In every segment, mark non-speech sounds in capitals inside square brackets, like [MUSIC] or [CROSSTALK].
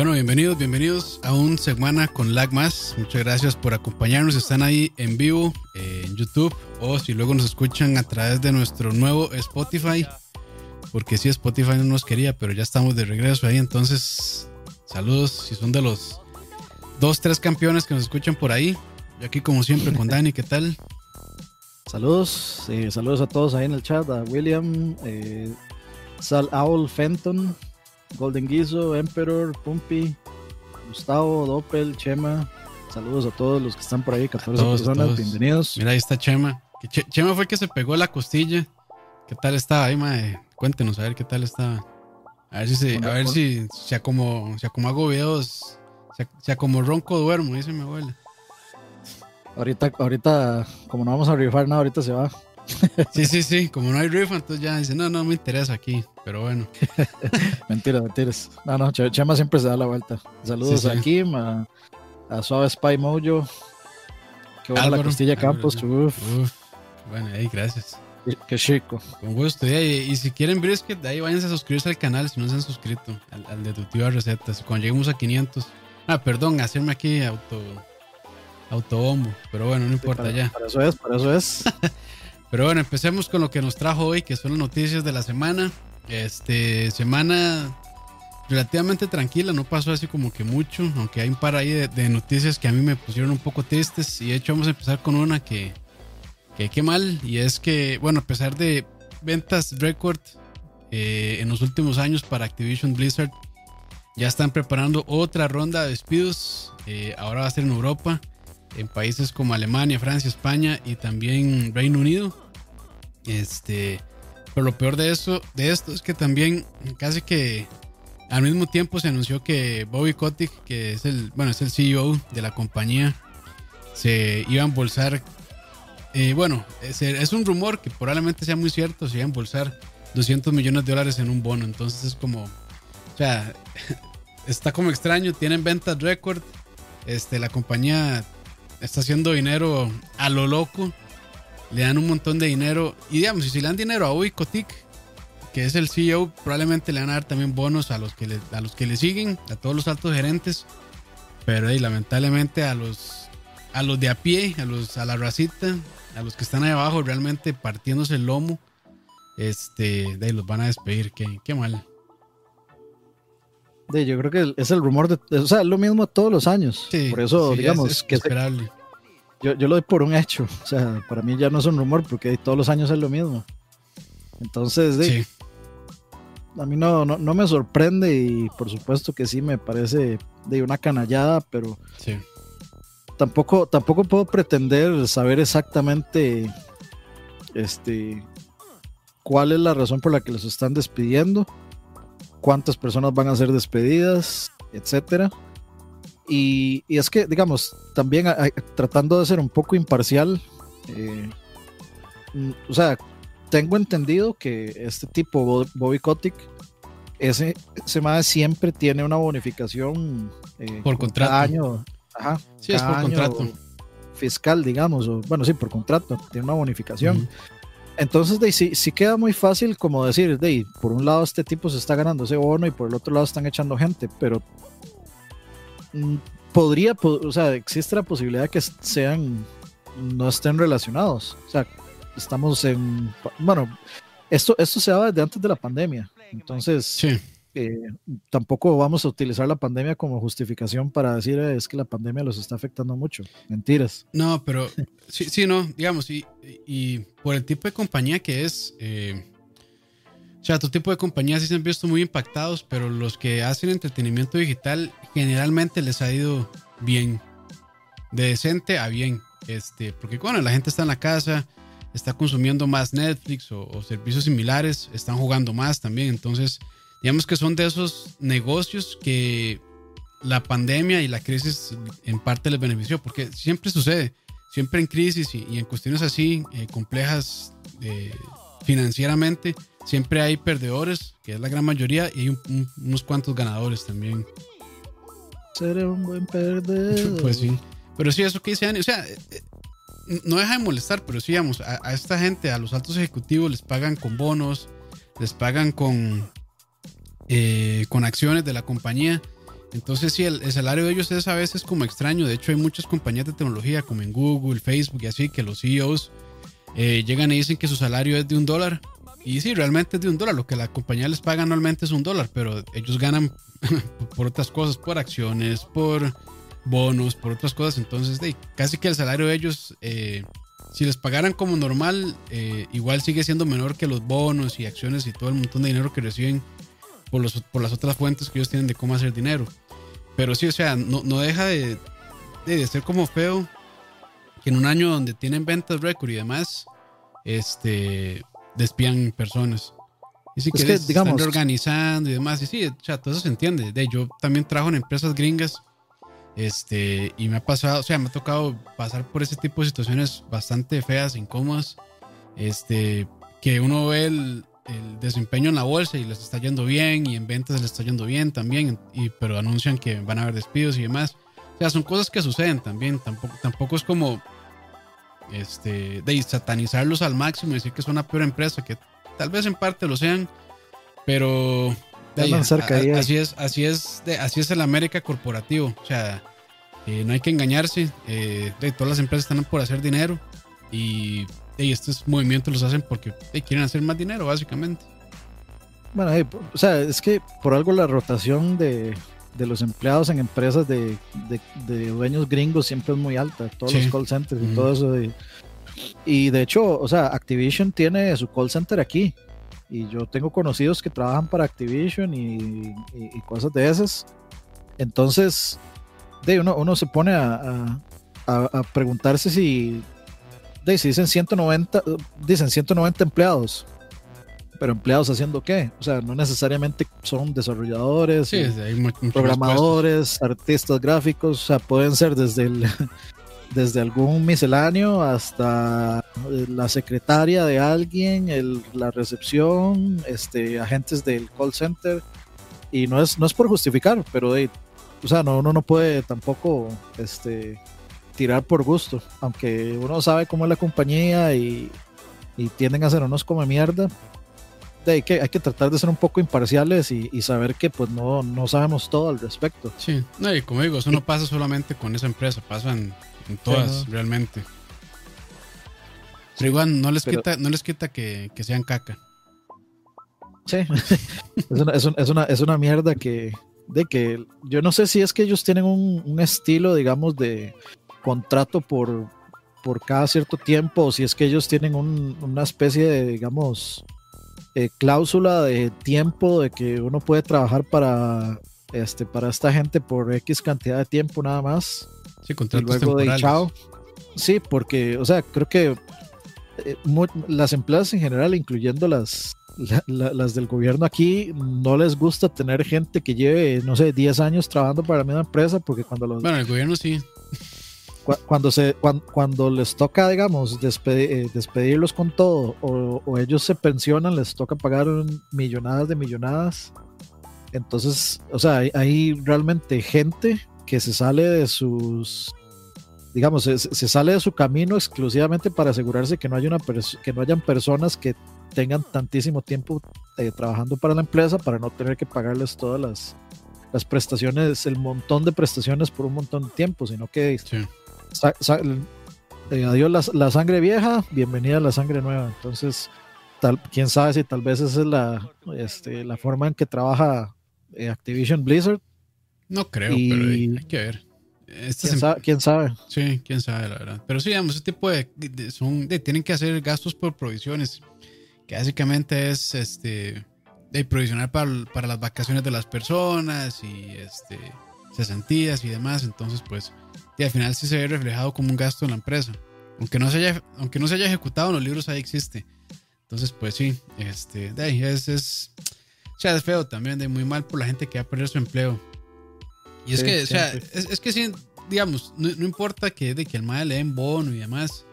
Bueno, bienvenidos, bienvenidos a un semana con Lag Más. Muchas gracias por acompañarnos. Están ahí en vivo eh, en YouTube o si luego nos escuchan a través de nuestro nuevo Spotify. Porque sí, Spotify no nos quería, pero ya estamos de regreso ahí. Entonces, saludos si son de los dos, tres campeones que nos escuchan por ahí. Yo aquí como siempre con Dani, ¿qué tal? Saludos, eh, saludos a todos ahí en el chat, a William, eh, Sal Owl Fenton, Golden Guizo, Emperor, Pumpy, Gustavo, Doppel, Chema. Saludos a todos los que están por ahí, 14 personas, bienvenidos. Mira, ahí está Chema. Chema fue el que se pegó la costilla. ¿Qué tal estaba ahí, mae? Cuéntenos, a ver qué tal estaba. A ver si se, a ver si, sea como, como hago videos, sea, como ronco duermo, dice mi abuela. Ahorita, ahorita, como no vamos a rifar nada, ahorita se va. [LAUGHS] Sí, sí, sí, como no hay rifa, entonces ya dice, no, no me interesa aquí, pero bueno. [LAUGHS] mentiras, mentiras. No, no, Chema siempre se da la vuelta. Saludos a Kim, a, Suave Spy Mojo. Qué buena la Costilla Campos. Uf. Bueno, ahí, gracias. Qué chico. Con gusto. Y, si quieren brisket, de ahí váyanse a suscribirse al canal si no se han suscrito, al, de tu tío recetas. Cuando lleguemos a 500. Ah, perdón, hacerme aquí auto autobombo. Pero bueno, no importa ya. Para eso es, para eso es. [LAUGHS] pero bueno, empecemos con lo que nos trajo hoy, que son las noticias de la semana. Este, semana relativamente tranquila, no pasó así como que mucho, aunque hay un par ahí de, noticias que a mí me pusieron un poco tristes. Y de hecho vamos a empezar con una que, que qué mal, y es que, bueno, a pesar de ventas récord eh, en los últimos años para Activision Blizzard, ya están preparando otra ronda de despidos. Eh, ahora va a ser en Europa en países como Alemania, Francia, España y también Reino Unido. Este, pero lo peor de eso, de esto es que también casi que al mismo tiempo se anunció que Bobby Kotick, que es el, bueno, es el CEO de la compañía, se iba a embolsar. Eh, bueno, es, es, un rumor que probablemente sea muy cierto, se iba a embolsar 200 millones de dólares en un bono. Entonces es como, o sea, [LAUGHS] está como extraño, tienen ventas récord. Este, la compañía está haciendo dinero a lo loco. Le dan un montón de dinero. Y digamos, si le dan dinero a Kotick, que es el CEO, probablemente le van a dar también bonos a los que le, a los que le siguen, a todos los altos gerentes. Pero lamentablemente a los, a los de a pie, a, los, a la racita, a los que están ahí abajo realmente partiéndose el lomo, este, de ahí los van a despedir. Qué, qué mal yo creo que es el rumor de. O sea, es lo mismo todos los años. por eso, digamos, que. Esperable. yo, yo lo doy por un hecho. O sea, para mí ya no es un rumor porque todos los años es lo mismo. Entonces, sí. a mí no, no, me sorprende y por supuesto que sí me parece de una canallada, pero sí. tampoco, tampoco puedo pretender saber exactamente este, cuál es la razón por la que los están despidiendo cuántas personas van a ser despedidas, etcétera. Y, es que, digamos, también tratando de ser un poco imparcial, eh, mm, o sea, tengo entendido que este tipo, Bobby Kotick, ese, siempre tiene una bonificación eh, por contrato. año. Ajá, sí, es por contrato. Fiscal, digamos, o, bueno, sí, por contrato, tiene una bonificación. Entonces, de, sí, queda muy fácil como decir, de, por un lado este tipo se está ganando ese bono y por el otro lado están echando gente, pero mm, podría, o sea, existe la posibilidad que sean, no estén relacionados. O sea, estamos en, bueno, esto, esto se daba desde antes de la pandemia. Entonces, sí. Eh, tampoco vamos a utilizar la pandemia como justificación para decir eh, es que la pandemia los está afectando mucho. Mentiras. No, pero sí, sí, no, digamos, y, y por el tipo de compañía que es, eh, o sea, tu tipo de compañías sí se han visto muy impactados, pero los que hacen entretenimiento digital generalmente les ha ido bien, de decente a bien, este, porque bueno, la gente está en la casa, está consumiendo más Netflix o, o servicios similares, están jugando más también, entonces digamos que son de esos negocios que la pandemia y la crisis en parte les benefició, porque siempre sucede, siempre en crisis y, en cuestiones así eh, complejas eh, financieramente, siempre hay perdedores, que es la gran mayoría, y hay unos cuantos ganadores también. Seré un buen perdedor. Pues sí, pero sí, eso que dice Ani, o sea, eh, no deja de molestar, pero sí, digamos, a, a esta gente, a los altos ejecutivos les pagan con bonos, les pagan con, eh, con acciones de la compañía. Entonces, sí, el, salario de ellos es a veces como extraño. De hecho, hay muchas compañías de tecnología, como en Google, Facebook y así, que los CEOs eh, llegan y dicen que su salario es de un dólar. Y sí, realmente es de un dólar. Lo que la compañía les paga anualmente es un dólar, pero ellos ganan [LAUGHS] por otras cosas, por acciones, por bonos, por otras cosas. Entonces, de, casi que el salario de ellos, eh, si les pagaran como normal, eh, igual sigue siendo menor que los bonos y acciones y todo el montón de dinero que reciben por, los, por las otras fuentes que ellos tienen de cómo hacer dinero. Pero sí, o sea, no, no deja de, de, ser como feo que en un año donde tienen ventas récord y demás, este, despidan personas. Y sí que, digamos, están reorganizando y demás. Y sí, o sea, todo eso se entiende. De, yo también trabajo en empresas gringas. Este, y me ha pasado, o sea, me ha tocado pasar por ese tipo de situaciones bastante feas, incómodas. Este, que uno ve el, el desempeño en la bolsa y les está yendo bien y en ventas les está yendo bien también, y, pero anuncian que van a haber despidos y demás. O sea, son cosas que suceden también. Tampoco, tampoco es como este, de satanizarlos al máximo y decir que es una peor empresa, que tal vez en parte lo sean, pero así es, así es, de, así es el América corporativo. O sea, eh, no hay que engañarse. Eh, de, todas las empresas están por hacer dinero y y estos movimientos los hacen porque quieren hacer más dinero, básicamente. Bueno, o sea, es que por algo la rotación de, los empleados en empresas de, dueños gringos siempre es muy alta, todos los call centers y todo eso. y de hecho, o sea, Activision tiene su call center aquí. Y yo tengo conocidos que trabajan para Activision y, cosas de esas. Entonces, de uno, uno se pone a, a preguntarse si dicen 190, dicen 190 empleados. Pero empleados haciendo qué? O sea, no necesariamente son desarrolladores, programadores, artistas gráficos, o sea, pueden ser desde el, [LAUGHS] desde algún misceláneo hasta la secretaria de alguien, el, la recepción, este, agentes del call center. Y no es, no es por justificar, pero o sea, no, uno no puede tampoco este, tirar por gusto, aunque uno sabe cómo es la compañía y, tienden a hacer unos como mierda. hay, que, hay que tratar de ser un poco imparciales y, saber que pues no, no sabemos todo al respecto. Sí, no, y como digo, eso no pasa solamente con esa empresa, pasa en, todas realmente. Pero igual no les quita, no les quita que, sean caca. Sí, [LAUGHS] es una, es, una, es una mierda que, de que yo no sé si es que ellos tienen un, un, estilo, digamos, de, contrato por, por cada cierto tiempo, o si es que ellos tienen una especie de, digamos, eh, cláusula de tiempo de que uno puede trabajar para, este, para esta gente por X cantidad de tiempo nada más. Sí, y luego de chao. Sí, porque, o sea, creo que eh, las empresas en general, incluyendo las, las del gobierno aquí, no les gusta tener gente que lleve, no sé, 10 años trabajando para la misma empresa, porque cuando los... Bueno, el gobierno sí cuando, se, cuando, les toca, digamos, eh, despedirlos con todo o, ellos se pensionan, les toca pagar millonadas de millonadas. Entonces, o sea, hay, realmente gente que se sale de sus, digamos, se, sale de su camino exclusivamente para asegurarse que no, haya una que no hayan personas que tengan tantísimo tiempo eh, trabajando para la empresa para no tener que pagarles todas las, las prestaciones, el montón de prestaciones por un montón de tiempo, sino que eh, adiós la, sangre vieja, bienvenida a la sangre nueva. Entonces, tal, quién sabe si tal vez esa es la, este, la forma en que trabaja eh, Activision Blizzard. No creo, pero hay, que ver. ¿Quién, sabe, Sí, quién sabe, la verdad. Pero sí, digamos, ese tipo de, son, de, tienen que hacer gastos por provisiones, que básicamente es este de provisionar para, para, las vacaciones de las personas y este cesantías y demás. Entonces, pues, y al final sí se ve reflejado como un gasto en la empresa. Aunque no se haya, aunque no se haya ejecutado en los libros, ahí existe. Entonces, pues sí, este, de ahí es, es, o sea, es feo también, de muy mal por la gente que va a perder su empleo. Y es que, o sea, es, que sí, digamos, no, importa que, de que el mal le den bono y demás,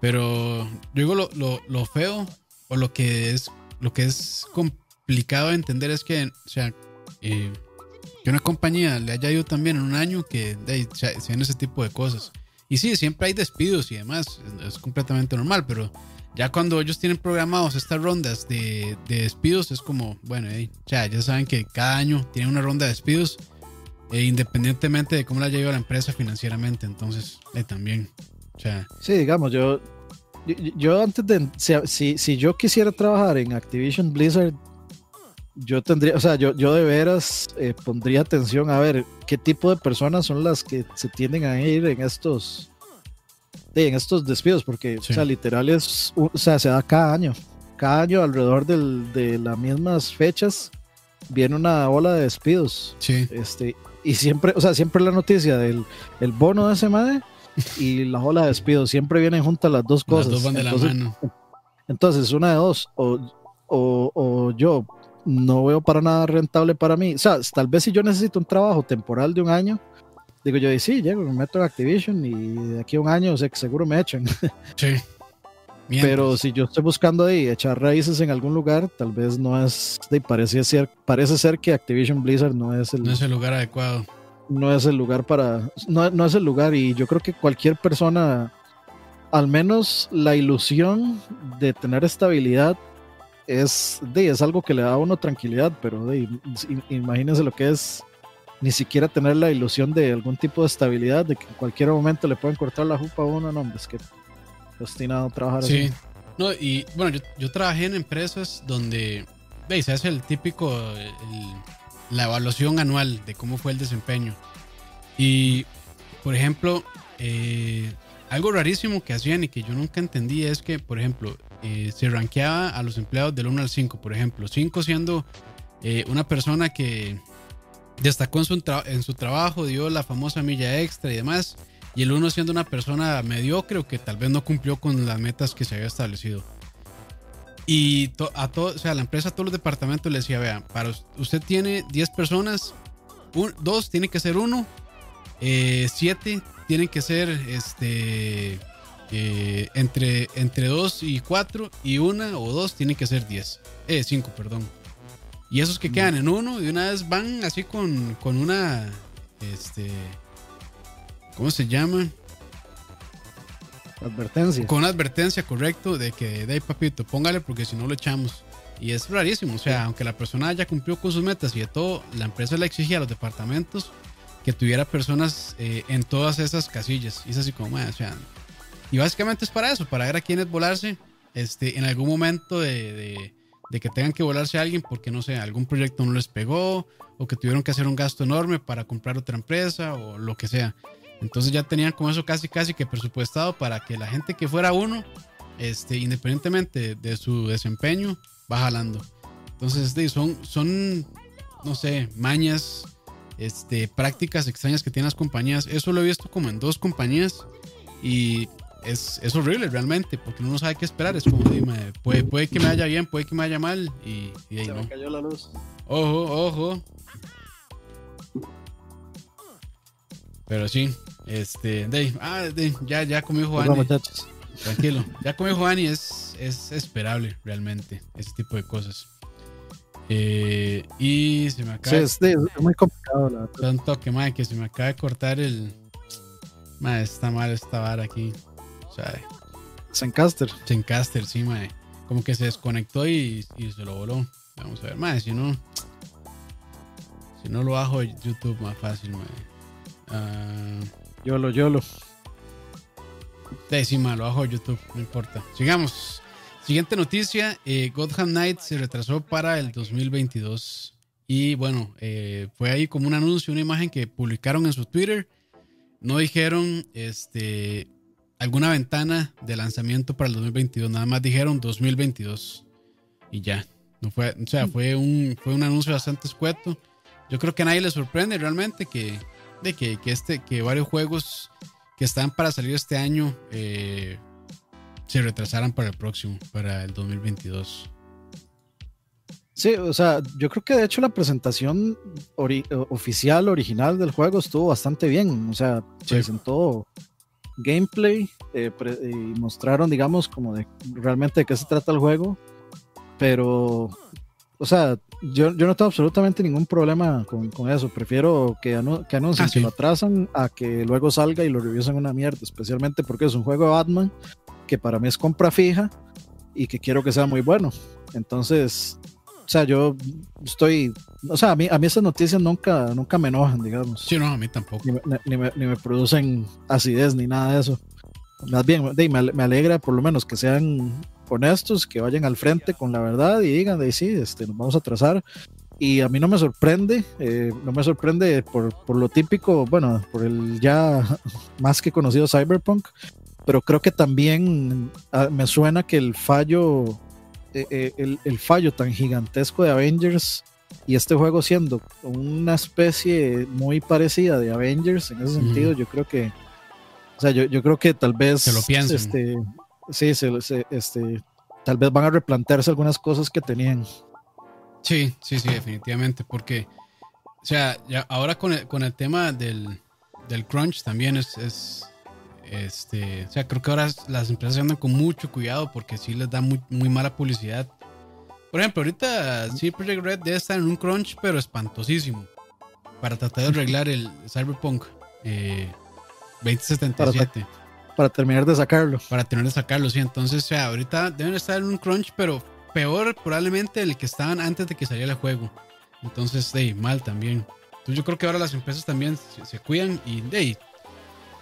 pero yo digo lo, lo, lo, feo o lo que es, lo que es complicado de entender es que, o sea, eh, que una compañía le haya ido también en un año que sean ese tipo de cosas. Y sí, siempre hay despidos y demás, es, completamente normal, pero ya cuando ellos tienen programados estas rondas de, despidos, es como, bueno, ya saben que cada año tienen una ronda de despidos E independientemente de cómo la lleva la empresa financieramente, entonces eh, también. O sea, sí, digamos, yo, yo, antes de, si, si, yo quisiera trabajar en Activision Blizzard, yo tendría, o sea, yo, yo de veras eh, pondría atención a ver qué tipo de personas son las que se tienden a ir en estos, en estos despidos, porque, o sea, literal es, o sea, se da cada año, cada año alrededor del, de las mismas fechas viene una ola de despidos. Sí. Este, y siempre, o sea, siempre la noticia del el bono de ese madre y la ola de despidos, siempre vienen juntas las dos cosas. Las dos van de entonces, la mano. Entonces, una de dos, o, o, o, yo no veo para nada rentable para mí. O sea, tal vez si yo necesito un trabajo temporal de un año, digo yo, sí, llego, me meto en Activision y de aquí a un año, o sea, que seguro me echan. [LAUGHS] Sí. Pero si yo estoy buscando ahí echar raíces en algún lugar, tal vez no es, parece, ser, parece ser que Activision Blizzard no es el, no es el lugar adecuado. No es el lugar para, no, no es el lugar y yo creo que cualquier persona, al menos la ilusión de tener estabilidad es, de, es algo que le da a uno tranquilidad, pero de, imagínense lo que es ni siquiera tener la ilusión de algún tipo de estabilidad, de que en cualquier momento le pueden cortar la jupa a uno, no, es que destinado a trabajar sí. No, y bueno, yo, yo, trabajé en empresas donde veis, hace el típico, el, la evaluación anual de cómo fue el desempeño. Y, por ejemplo, eh, algo rarísimo que hacían y que yo nunca entendí es que, por ejemplo, eh, se rankeaba a los empleados del 1 al 5, por ejemplo, 5 siendo eh, una persona que destacó en su, trabajo, dio la famosa milla extra y demás y el uno siendo una persona mediocre o que tal vez no cumplió con las metas que se había establecido. Y a todo, o sea, la empresa, a todos los departamentos le decía, vea, para usted tiene 10 personas, dos tiene que ser uno, eh, siete tienen que ser este eh, entre, entre dos y cuatro, y una o dos tienen que ser 10, eh, 5, perdón. Y esos que quedan en uno, de una vez van así con, con una, este, ¿Cómo se llama? Advertencia. Con una advertencia, correcto, de que, de ahí, papito, póngale porque si no lo echamos. Y es rarísimo, o sea, aunque la persona ya cumplió con sus metas y de todo, la empresa le exigía a los departamentos que tuviera personas eh, en todas esas casillas. Y es así como, o sea, y básicamente es para eso, para ver a quiénes volarse este, en algún momento de, de, que tengan que volarse alguien porque, no sé, algún proyecto no les pegó o que tuvieron que hacer un gasto enorme para comprar otra empresa o lo que sea. Entonces ya tenían como eso casi casi que presupuestado para que la gente que fuera uno, este, independientemente de su desempeño, va jalando. Entonces son, son, no sé, mañas, este, prácticas extrañas que tienen las compañías. Eso lo he visto como en dos compañías y es, es horrible realmente porque uno no sabe qué esperar. Es como, dime, puede, puede que me vaya bien, puede que me vaya mal y, y ahí Se no. me cayó la luz. Ojo, ojo. Pero sí, este, de, ah, de, ya, ya comió Juan. muchachos. Tranquilo, ya comió Juan y es, es esperable realmente ese tipo de cosas. Eh, y se me acaba. Sí, es, de, es muy complicado. La verdad. un toque, madre, que se me acaba de cortar el. Madre, está mal esta vara aquí. O sea, Zencaster. Zencaster, sí, madre. Como que se desconectó y, y se lo voló. Vamos a ver, madre, si no. Si no lo bajo de YouTube más fácil, madre. Ah. Yolo, yolo. Décima, lo bajo de YouTube, no importa. Sigamos. Siguiente noticia: eh, Gotham Knight se retrasó para el 2022. Y bueno, eh, fue ahí como un anuncio, una imagen que publicaron en su Twitter. No dijeron este, alguna ventana de lanzamiento para el 2022, nada más dijeron 2022. Y ya. No fue, o sea, fue un, fue un anuncio bastante escueto. Yo creo que a nadie le sorprende realmente que, de que, que, este, que varios juegos que están para salir este año eh, se retrasaran para el próximo, para el 2022. Sí, o sea, yo creo que de hecho la presentación ori oficial, original del juego estuvo bastante bien. O sea, Sí. presentó gameplay eh, pre- y mostraron, digamos, como de realmente de qué se trata el juego. Pero, o sea, yo, yo no tengo absolutamente ningún problema con, con eso. Prefiero que, anu- que anuncien Ah, que lo atrasan a que luego salga y lo revisen una mierda. Especialmente porque es un juego de Batman que para mí es compra fija y que quiero que sea muy bueno. Entonces, sea, yo estoy, o sea, a mí, a mí esas noticias nunca, nunca me enojan, digamos. Sí, no, a mí tampoco. Ni me, ni me, producen acidez ni nada de eso. Más bien, me alegra por lo menos que sean honestos, que vayan al frente con la verdad y digan, de sí, este, nos vamos a trazar. Y a mí no me sorprende, eh, no me sorprende por, por, lo típico, bueno, por el ya [LAUGHS] más que conocido Cyberpunk, pero creo que también ah, me suena que el fallo, eh, eh, el, el, fallo tan gigantesco de Avengers y este juego siendo una especie muy parecida de Avengers en ese sentido, yo creo que, o sea, yo, yo creo que tal vez, se lo piensen. este, sí, se, este, tal vez van a replantearse algunas cosas que tenían. Sí, sí, sí, definitivamente, porque, o sea, ya ahora con el, con el tema del, del crunch también es, es este, o sea, creo que ahora las empresas andan con mucho cuidado porque sí les da muy, muy mala publicidad. Por ejemplo, ahorita sí Project Red debe estar en un crunch, pero espantosísimo, para tratar de [LAUGHS] arreglar el Cyberpunk 2077. Eh, para, terminar de sacarlo. Para terminar de sacarlo, sí. Entonces, o sea, ahorita deben estar en un crunch, pero peor probablemente el que estaban antes de que saliera el juego. Entonces, hey, mal también. Entonces yo creo que ahora las empresas también se, cuidan y, hey,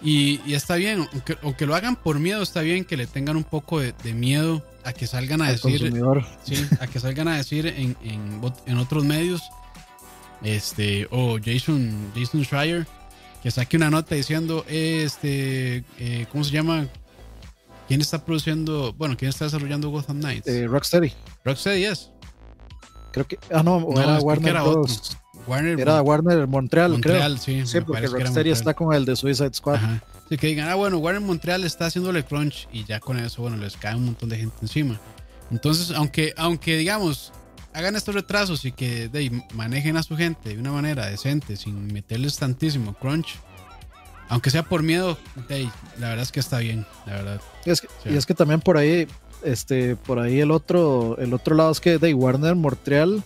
y, está bien, aunque, lo hagan por miedo, está bien que le tengan un poco de, miedo a que salgan a decir. Sí, a que salgan a decir en, en, otros medios. Este, o Jason, Jason Schreier, que saque una nota diciendo, este, eh, ¿cómo se llama? ¿Quién está produciendo? Bueno, ¿quién está desarrollando Gotham Knights? Eh, Rocksteady. Rocksteady, yes. Creo que. Ah, no, era Warner era Bros. Warner, era Warner Montreal, Montreal sí. Sí, porque Rocksteady está con el de Suicide Squad. Ajá. Sí, que digan, ah, bueno, Warner Montreal está haciéndole crunch y ya con eso, bueno, les cae un montón de gente encima. Entonces, aunque, aunque digamos, hagan estos retrasos y que de, manejen a su gente de una manera decente, sin meterles tantísimo crunch, aunque sea por miedo, de, la verdad es que está bien, la verdad. Y es que, y es que también por ahí, este, por ahí el otro, el otro lado es que de Warner Montreal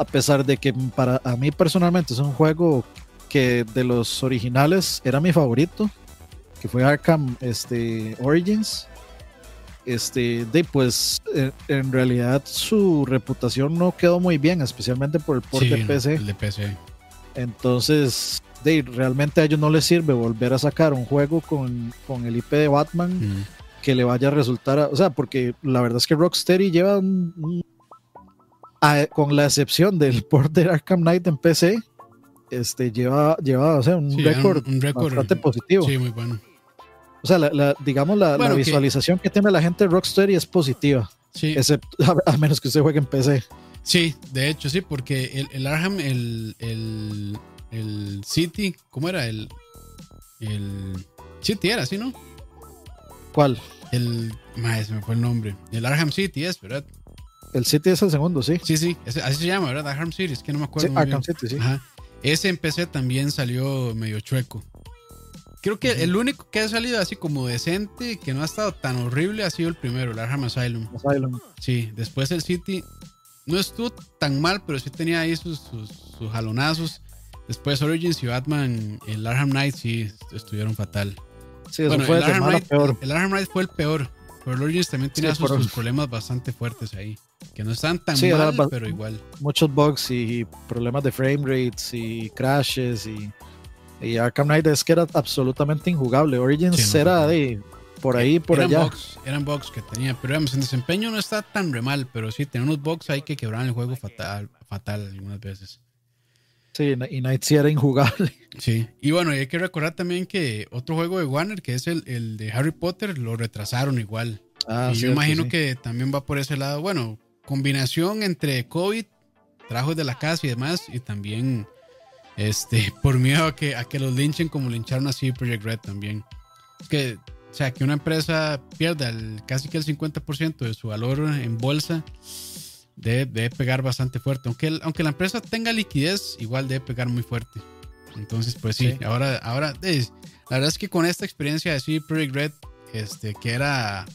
a pesar de que para a mí personalmente es un juego que de los originales era mi favorito, que fue Arkham este, Origins. Este, de pues en, realidad su reputación no quedó muy bien, especialmente por el port de PC. de PC. Entonces, de, realmente a ellos no les sirve volver a sacar un juego con, con el IP de Batman mm. que le vaya a resultar, o sea, porque la verdad es que Rocksteady lleva un con la excepción del [LAUGHS] port de Arkham Knight en PC, este, lleva, lleva o sea, un récord bastante positivo. Sí, muy bueno. O sea, la, digamos, la, visualización que... tiene la gente de Rocksteady es positiva. Sí. Excepto, [LAUGHS] a, menos que usted juegue en PC. Sí, de hecho, sí, porque el, el Arkham, el, el, el, City, ¿cómo era? El, el City era, ¿sí, no? ¿Cuál? El. Madre, me fue el nombre. El Arkham City es, ¿verdad? El City es el segundo, sí. Sí, sí, así se llama, ¿verdad? Arkham City, es que no me acuerdo. Sí, Arkham City, sí. Ajá. Ese en PC también salió medio chueco. Creo que el único que ha salido así como decente, que no ha estado tan horrible, ha sido el primero, el Arkham Asylum. Asylum. Sí, después el City no estuvo tan mal, pero sí tenía ahí sus, sus, jalonazos. Después Origins y Batman, el Arkham Knight sí estuvieron fatal. Sí, eso fue el, Arkham Knight, peor. el Arkham Knight fue el peor. Pero el Origins también tenía sus, problemas bastante fuertes ahí. Que no están tan mal, pero igual. Muchos bugs y problemas de frame rates y crashes y, y Arkham Knight es que era absolutamente injugable. Origins era de por ahí, por eran allá. Bugs, eran bugs que tenía, pero digamos, en desempeño no está tan re mal, pero sí, tenía unos bugs ahí que quebraban el juego fatal, fatal algunas veces. Sí, y Knight sí era injugable. [LAUGHS] Sí, y bueno, hay que recordar también que otro juego de Warner, que es el, el de Harry Potter, lo retrasaron igual. Ah, y yo imagino que también va por ese lado. Bueno, combinación entre COVID, trabajos de la casa y demás, y también este, [LAUGHS] por miedo a que, a que los linchen como lincharon así Project Red también. Es que, o sea, que una empresa pierda casi que el 50% de su valor en bolsa, debe, pegar bastante fuerte. Aunque, aunque la empresa tenga liquidez, igual debe pegar muy fuerte. Entonces, pues sí, ahora, ahora, la verdad es que con esta experiencia de sí Project Red, este, que era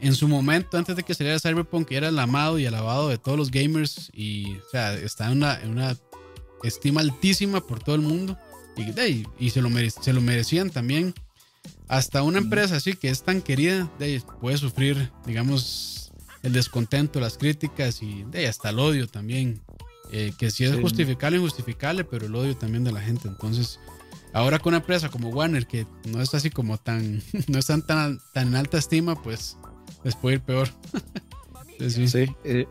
en su momento, antes de que saliera Cyberpunk, era el amado y alabado de todos los gamers y, o sea, está en una, en una estima altísima por todo el mundo y, y se, lo se lo merecían también. Hasta una empresa así que es tan querida puede sufrir, digamos, el descontento, las críticas y hasta el odio también. Eh, que si es justificable, injustificable, pero el odio también de la gente. Entonces, ahora con una empresa como Warner, que no está así como tan, [LAUGHS] no están tan, tan en alta estima, pues les puede ir peor. [LAUGHS] sí, sí. Eh,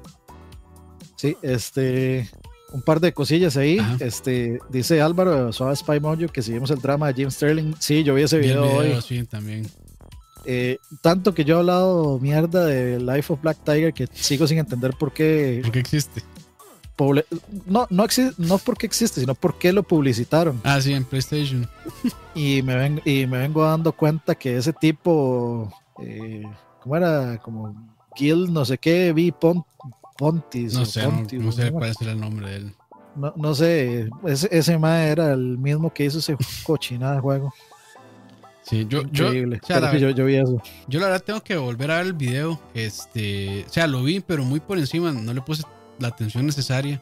sí, este, un par de cosillas ahí. Este, dice Álvaro, Suave Spy Mojo, que seguimos el drama de Jim Sterling. Sí, yo vi ese video, hoy. Sí, también. Eh, tanto que yo he hablado mierda de Life of Black Tiger que sigo sin entender por qué. ¿Por qué existe? No, no, existe, no porque existe, sino porque lo publicitaron. Ah, sí, en PlayStation. [LAUGHS] y, me ven, y me vengo dando cuenta que ese tipo, eh, ¿cómo era? Como Gil, no sé qué, vi Pontis. No sé, no, sé cuál es el nombre de él. No, no sé, ese, ese era el mismo que hizo ese [LAUGHS] cochinada de juego. Sí, yo, yo, yo, vi eso. Yo la verdad tengo que volver a ver el video. Este, o sea, lo vi, pero muy por encima, no le puse la atención necesaria.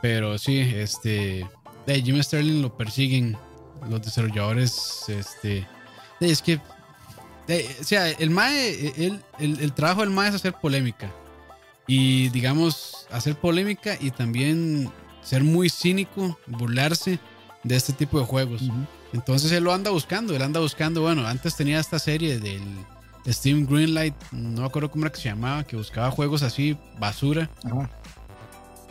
Pero sí, este, de Jim Sterling lo persiguen los desarrolladores. Este, es que, o sea, el MAE, el, el, trabajo del MAE es hacer polémica. Y digamos, hacer polémica y también ser muy cínico, burlarse de este tipo de juegos. Entonces él lo anda buscando, él anda buscando, bueno, antes tenía esta serie del Steam Greenlight, no me acuerdo cómo era que se llamaba, que buscaba juegos así, basura,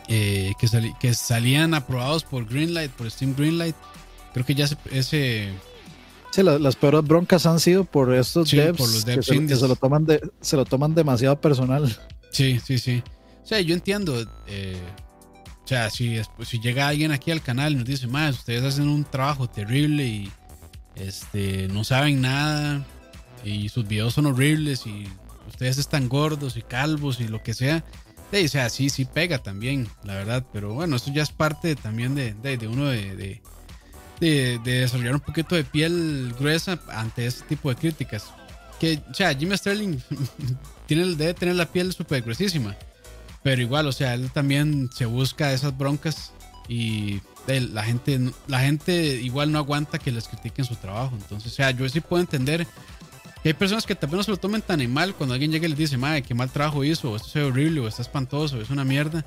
eh, que, que salían aprobados por Greenlight, por Steam Greenlight. Creo que ya ese... Sí, las peores broncas han sido por estos devs, por los devs que, se, lo toman de, se lo toman demasiado personal. Sí, sí, sí. O sea, yo entiendo... Eh, o sea, si, si llega alguien aquí al canal y nos dice, más, ustedes hacen un trabajo terrible y este, no saben nada y sus videos son horribles y ustedes están gordos y calvos y lo que sea. Sí, o sea, sí, sí pega también, la verdad. Pero bueno, eso ya es parte también de, de, uno de, de, desarrollar un poquito de piel gruesa ante ese tipo de críticas. Que, o sea, Jimmy Sterling [LAUGHS] tiene, debe tener la piel súper gruesísima. Pero igual, o sea, él también se busca esas broncas y la gente, la gente igual no aguanta que les critiquen su trabajo. Entonces, o sea, yo sí puedo entender que hay personas que también no se lo tomen tan mal cuando alguien llega y les dice, madre, qué mal trabajo hizo, esto es horrible, o está espantoso, es una mierda.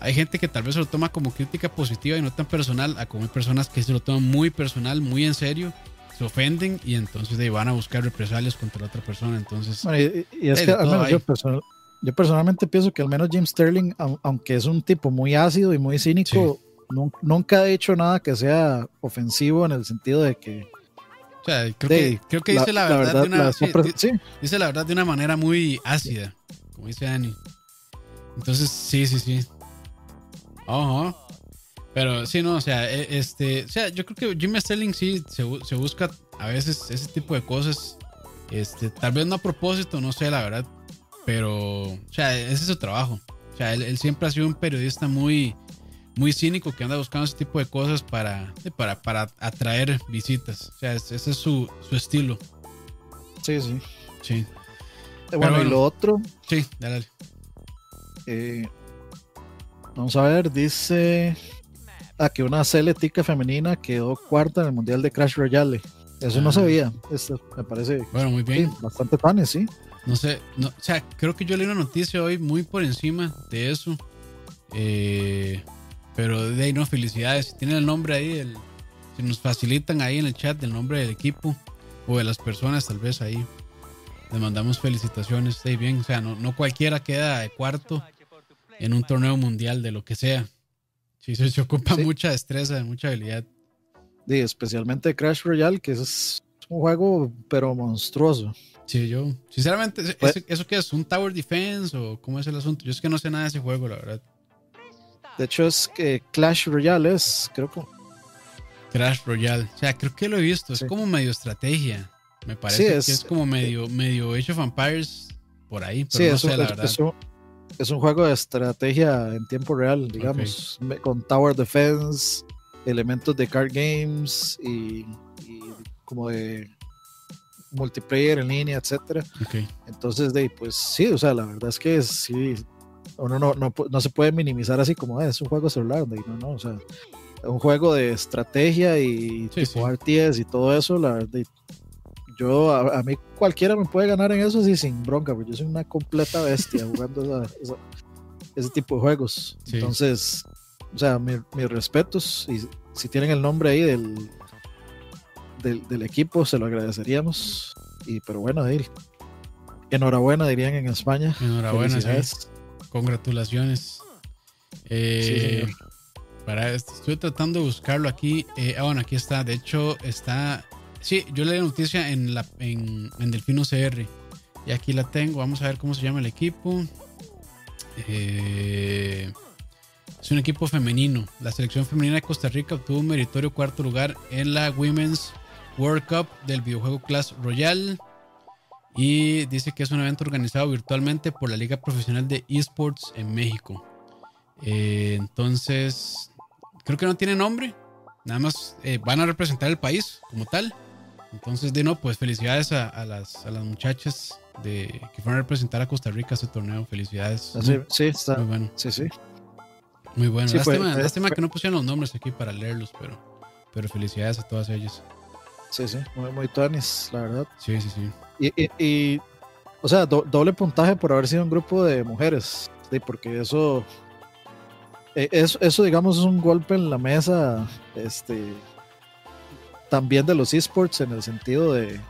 Hay gente que tal vez se lo toma como crítica positiva y no tan personal, a como hay personas que se lo toman muy personal, muy en serio, se ofenden y entonces de, van a buscar represalias contra la otra persona. Entonces, y, es que al menos yo personal, yo personalmente pienso que al menos Jim Sterling, aunque es un tipo muy ácido y muy cínico, nunca ha hecho nada que sea ofensivo en el sentido de que. O sea, creo, que, dice la, verdad, de una, dice la verdad de una manera muy ácida, como dice Annie. Entonces, sí, sí, sí. Ajá. Pero sí, no, o sea, e, este, o sea, yo creo que Jim Sterling sí se, se busca a veces ese tipo de cosas. Este, tal vez no a propósito, no sé, la verdad pero, o sea, ese es su trabajo. O sea, él, siempre ha sido un periodista muy, muy cínico que anda buscando ese tipo de cosas para, para, para atraer visitas. O sea, ese es su, su estilo. Sí, sí. Sí. Bueno, y lo otro. Sí, dale. Eh, vamos a ver, dice. Ah, que una celetica femenina quedó cuarta en el Mundial de Crash Royale. Eso no ah. sabía. Esto me parece. Bueno, muy bien. bastante panes, sí. No sé, no, o sea, creo que yo leí una noticia hoy muy por encima de eso. Eh, pero de ahí no, felicidades. Si tienen el nombre ahí, el, si nos facilitan ahí en el chat el nombre del equipo o de las personas, tal vez ahí les mandamos felicitaciones. Está bien, o sea, no, no cualquiera queda de cuarto en un torneo mundial de lo que sea. Sí, se, ocupa mucha destreza, mucha habilidad. Sí, especialmente Crash Royale, que es un juego pero monstruoso. Sí, yo, sinceramente, pues ¿eso, qué es? ¿Un Tower Defense o cómo es el asunto? Yo es que no sé nada de ese juego, la verdad. De hecho, es que Clash Royale es, creo que. Clash Royale. O sea, creo que lo he visto. Es como medio estrategia. Me parece es, que es como medio, medio Age of Empires por ahí. Pero sí, no sé, la verdad. Es un, juego de estrategia en tiempo real, digamos, con Tower Defense, elementos de card games y como de multiplayer en línea, etcétera. Entonces, de, pues sí, o sea, la verdad es que sí, uno no, no, no se puede minimizar así como ah, es un juego celular, no, no, o sea, un juego de estrategia y tipo RTS y todo eso, la verdad, yo, a, mí cualquiera me puede ganar en eso así sin bronca, porque yo soy una completa bestia jugando ese tipo de juegos. Entonces, o sea, mis respetos y si tienen el nombre ahí del, del, equipo, se lo agradeceríamos. Y, pero bueno, enhorabuena, dirían en España. Enhorabuena, sí. Congratulaciones. Eh, para estoy tratando de buscarlo aquí. Eh, ah, bueno, aquí está. De hecho, está. Sí, yo leí la noticia en, la, en, Delfino CR. Y aquí la tengo. Vamos a ver cómo se llama el equipo. Eh, es un equipo femenino. La selección femenina de Costa Rica obtuvo un meritorio cuarto lugar en la Women's World Cup del videojuego Clash Royale. Y dice que es un evento organizado virtualmente por la Liga Profesional de Esports en México. Eh, entonces, creo que no tiene nombre. Nada más eh, van a representar el país como tal. Entonces, de no, pues felicidades a, las, a las muchachas de, que fueron a representar a Costa Rica a ese torneo. Felicidades. Ah, sí, está. Muy bueno. Sí, sí. Muy bueno. lástima, que no pusieron los nombres aquí para leerlos, pero, pero felicidades a todas ellas. Sí, sí, muy, muy la verdad. Sí, sí, sí. Y, y, o sea, doble puntaje por haber sido un grupo de mujeres, sí, porque eso, eh, eso, eso, digamos, es un golpe en la mesa, este, también de los esports en el sentido de,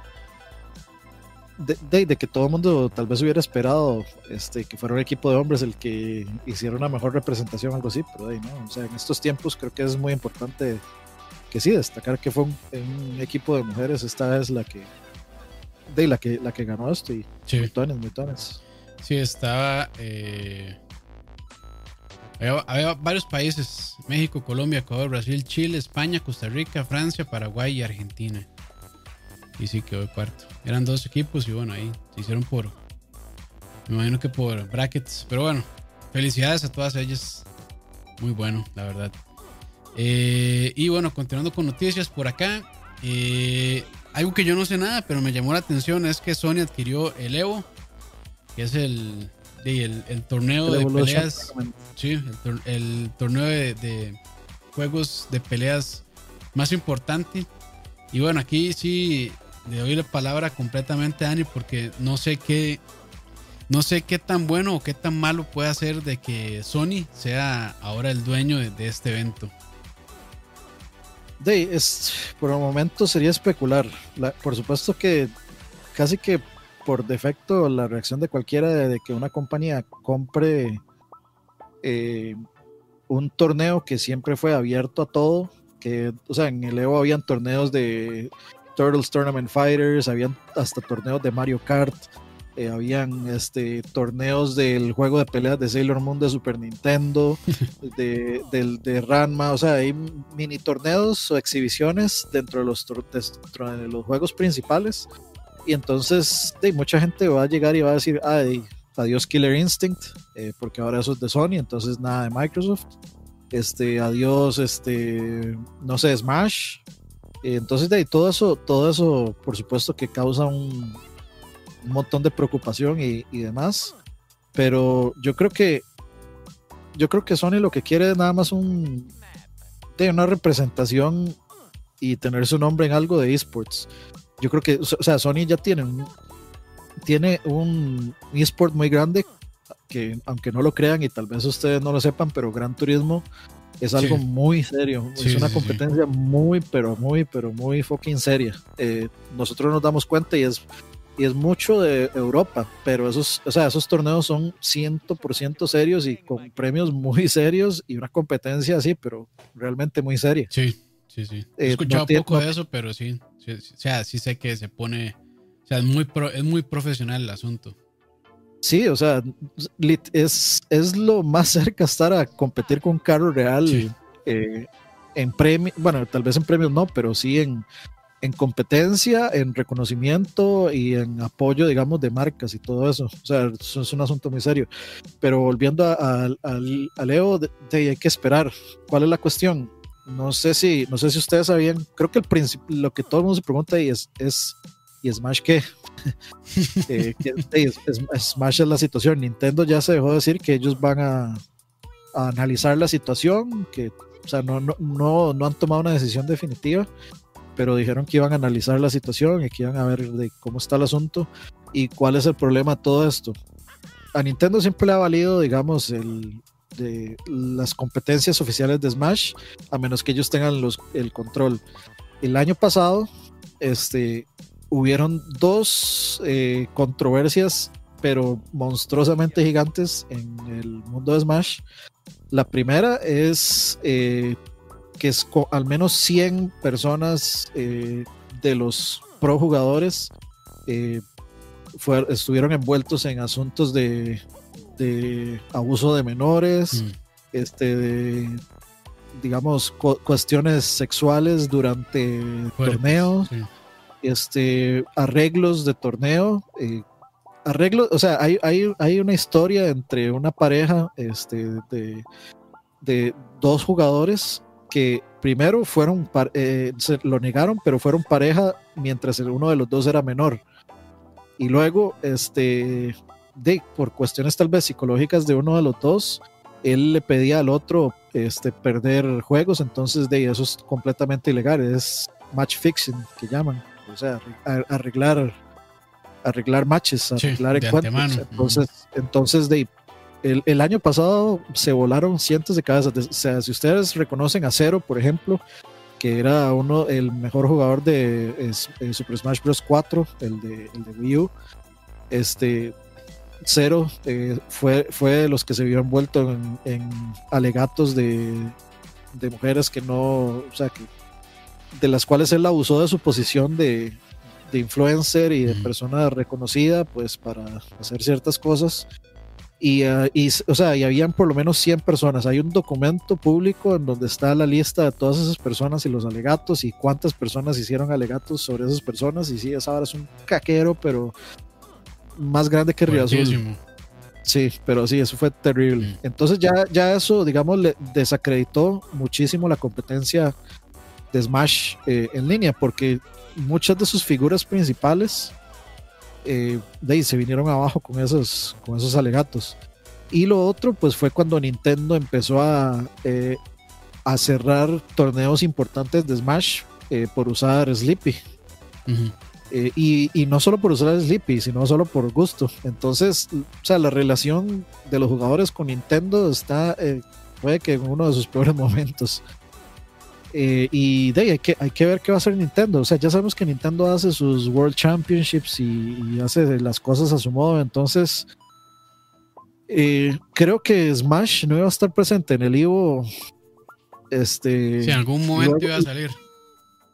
de, que todo el mundo tal vez hubiera esperado este, que fuera un equipo de hombres el que hiciera una mejor representación, algo así, pero ¿no? o sea, en estos tiempos creo que es muy importante que sí, destacar que fue un, equipo de mujeres, esta es la que, de la que, la que ganó esto y sí. muy tones, muy Sí, estaba... Eh, había, varios países, México, Colombia, Ecuador, Brasil, Chile, España, Costa Rica, Francia, Paraguay y Argentina. Y sí, quedó cuarto. Eran dos equipos y bueno, ahí se hicieron por. Me imagino que por brackets. Pero bueno, felicidades a todas ellas. Muy bueno, la verdad. Eh, y bueno, continuando con noticias por acá. Eh, algo que yo no sé nada, pero me llamó la atención es que Sony adquirió el Evo, que es el, el, torneo de peleas. Sí, el, torneo de, de, juegos de peleas más importante. Y bueno, aquí sí le doy la palabra completamente a Dani porque no sé qué no sé qué tan bueno o qué tan malo puede hacer de que Sony sea ahora el dueño de, este evento. De, es, por el momento sería especular. por supuesto que casi que por defecto la reacción de cualquiera de, que una compañía compre eh, un torneo que siempre fue abierto a todo, que, o sea, en el Evo habían torneos de Turtles Tournament Fighters, habían hasta torneos de Mario Kart, eh, habían este, torneos del juego de peleas de Sailor Moon de Super Nintendo, [LAUGHS] de, del, de Ranma, o sea, hay mini torneos o exhibiciones dentro de los, de los juegos principales. Y entonces de, mucha gente va a llegar y va a decir, adiós Killer Instinct, eh, porque ahora eso es de Sony, entonces nada de Microsoft. Este, adiós, este, no sé, Smash, entonces, de todo eso, todo eso, por supuesto que causa un, montón de preocupación y, demás. Pero yo creo que yo creo que Sony lo que quiere es nada más un de una representación y tener su nombre en algo de esports. Yo creo que, o sea, Sony ya tiene un, tiene un esport muy grande que aunque no lo crean y tal vez ustedes no lo sepan, pero Gran Turismo es algo muy serio. es una competencia muy, pero muy, pero muy fucking seria. Eh, nosotros nos damos cuenta y es, y es mucho de Europa, pero esos, o sea, esos torneos son 100% serios y con premios muy serios y una competencia así, pero realmente muy seria. Sí, sí, sí. He eh, escuchado poco de eso, pero sí, O sea, sí sé que se pone. O sea, es muy, es muy profesional el asunto. Sí, o sea, es, es lo más cerca estar a competir con un carro real eh, en premios, bueno, tal vez en premios no, pero sí en, en competencia, en reconocimiento y en apoyo, digamos, de marcas y todo eso. O sea, eso es un asunto muy serio. Pero volviendo al a, Leo, hay que esperar. ¿Cuál es la cuestión? No sé si, no sé si ustedes sabían, creo que el lo que todo el mundo se pregunta ahí es, es ¿y Smash qué? [LAUGHS] eh, Smash es la situación. Nintendo ya se dejó de decir que ellos van a, analizar la situación, que o sea, no, no, no, no, han tomado una decisión definitiva, pero dijeron que iban a analizar la situación y que iban a ver de cómo está el asunto y cuál es el problema de todo esto. A Nintendo siempre le ha valido, digamos, el, de las competencias oficiales de Smash, a menos que ellos tengan los, el control. El año pasado, este, hubieron dos eh, controversias, pero monstruosamente gigantes en el mundo de Smash. La primera es eh, que es al menos 100 personas eh, de los pro jugadores estuvieron envueltos en asuntos de, de abuso de menores, mm. este, de, digamos, cuestiones sexuales durante torneos, este, arreglos de torneo, eh, arreglos, o sea, hay, hay, hay, una historia entre una pareja este, de, de dos jugadores que primero fueron, eh, se lo negaron, pero fueron pareja mientras uno de los dos era menor. Y luego, este, de, por cuestiones tal vez psicológicas de uno de los dos, él le pedía al otro este, perder juegos, entonces de eso es completamente ilegal, es match fixing que llaman, o sea, arreglar arreglar matches, arreglar encuentros. Entonces, entonces de el, el, año pasado se volaron cientos de cabezas. o sea, si ustedes reconocen a Cero, por ejemplo, que era uno el mejor jugador de Super Smash Bros. 4, el de, el de Wii U, este Cero eh, fue, fue de los que se vio envuelto en, alegatos de, de, mujeres que no, o sea, que de las cuales él abusó de su posición de, de influencer y de persona reconocida, pues para hacer ciertas cosas. Y, uh, y, o sea, y habían por lo menos 100 personas. Hay un documento público en donde está la lista de todas esas personas y los alegatos y cuántas personas hicieron alegatos sobre esas personas. Y sí, esa ahora es un caquero, pero más grande que Río Azul. Sí, pero sí, eso fue terrible. Mm. Entonces ya, ya eso, digamos, le desacreditó muchísimo la competencia de Smash eh, en línea, porque muchas de sus figuras principales eh, de ahí se vinieron abajo con esos, con esos alegatos. Y lo otro, pues fue cuando Nintendo empezó a, eh, a cerrar torneos importantes de Smash por usar Sleepy. Eh, y, no solo por usar Sleepy, sino solo por gusto. Entonces, o sea, la relación de los jugadores con Nintendo está, eh, puede que en uno de sus peores momentos. Eh, y de ahí hay que, hay que ver qué va a hacer Nintendo. O sea, ya sabemos que Nintendo hace sus World Championships y, hace las cosas a su modo. Entonces, creo que Smash no iba a estar presente en el Evo. Este, si en algún momento iba a salir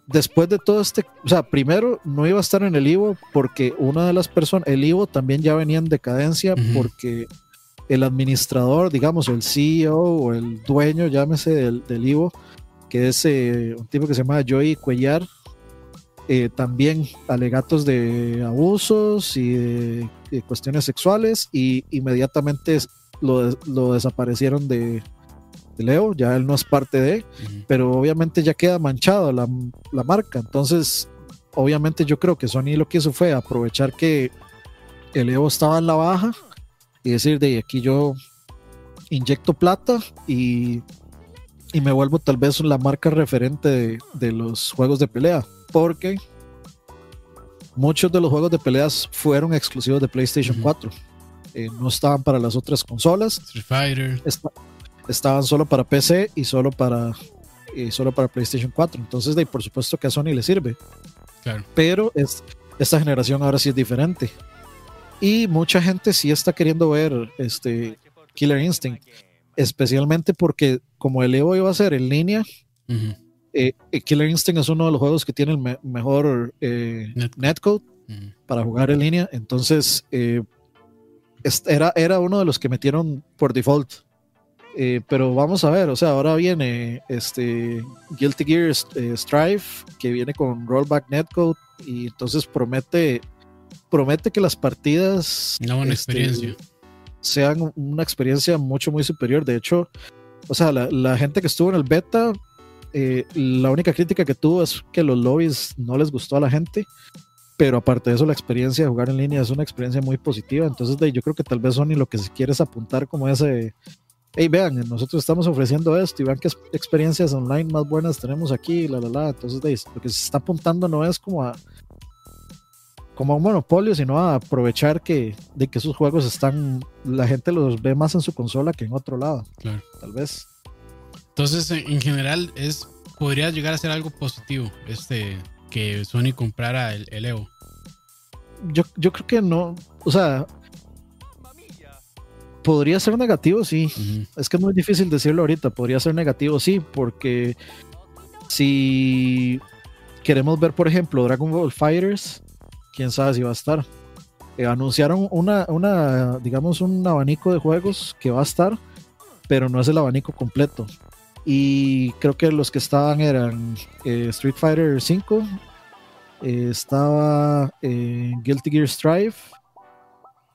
después de todo este, o sea, primero no iba a estar en el Ivo porque una de las personas, el Ivo también ya venía en decadencia porque el administrador, digamos, el CEO o el dueño, llámese del, del Ivo, que es eh, un tipo que se llama Joey Cuellar, eh, también alegatos de abusos y de, cuestiones sexuales y inmediatamente lo, lo desaparecieron de, Leo, ya él no es parte de, pero obviamente ya queda manchado la, la, marca. Entonces, obviamente yo creo que Sony lo que hizo fue aprovechar que el Leo estaba en la baja y decir, de aquí yo inyecto plata y, y me vuelvo tal vez la marca referente de, de los juegos de pelea, porque muchos de los juegos de peleas fueron exclusivos de PlayStation 4. Eh, no estaban para las otras consolas. Street Fighter estaban solo para PC y solo para, y solo para PlayStation 4. Entonces, de, por supuesto que a Sony le sirve. Claro. Pero es, esta generación ahora sí es diferente. Y mucha gente sí está queriendo ver este Killer Instinct. Especialmente porque como el Evo iba a ser en línea, eh, eh, Killer Instinct es uno de los juegos que tiene el mejor eh, netcode para jugar en línea. Entonces, era, era uno de los que metieron por default eh, pero vamos a ver, o sea, ahora viene este Guilty Gear eh, Strife, que viene con Rollback Netcode, y entonces promete, promete que las partidas una este, experiencia. sean una experiencia mucho, muy superior. De hecho, o sea, la, gente que estuvo en el beta, eh, la única crítica que tuvo es que los lobbies no les gustó a la gente. Pero aparte de eso, la experiencia de jugar en línea es una experiencia muy positiva. Entonces, yo creo que tal vez Sony lo que se quiere es apuntar como ese, hey, vean, nosotros estamos ofreciendo esto y vean qué experiencias online más buenas tenemos aquí, la, la, la. Entonces, lo que se está apuntando no es como a como a un monopolio, sino a aprovechar que, de que esos juegos están, la gente los ve más en su consola que en otro lado. Claro. Tal vez. Entonces, en general, es podría llegar a ser algo positivo este que Sony comprara el, el Evo. Yo, yo creo que no, o sea, podría ser negativo, sí. Es que es muy difícil decirlo ahorita. Podría ser negativo, sí, porque si queremos ver, por ejemplo, Dragon Ball Fighters, quién sabe si va a estar. Eh, anunciaron una, una, digamos, un abanico de juegos que va a estar, pero no es el abanico completo. Y creo que los que estaban eran eh, Street Fighter V, eh, estaba Guilty Gear Strive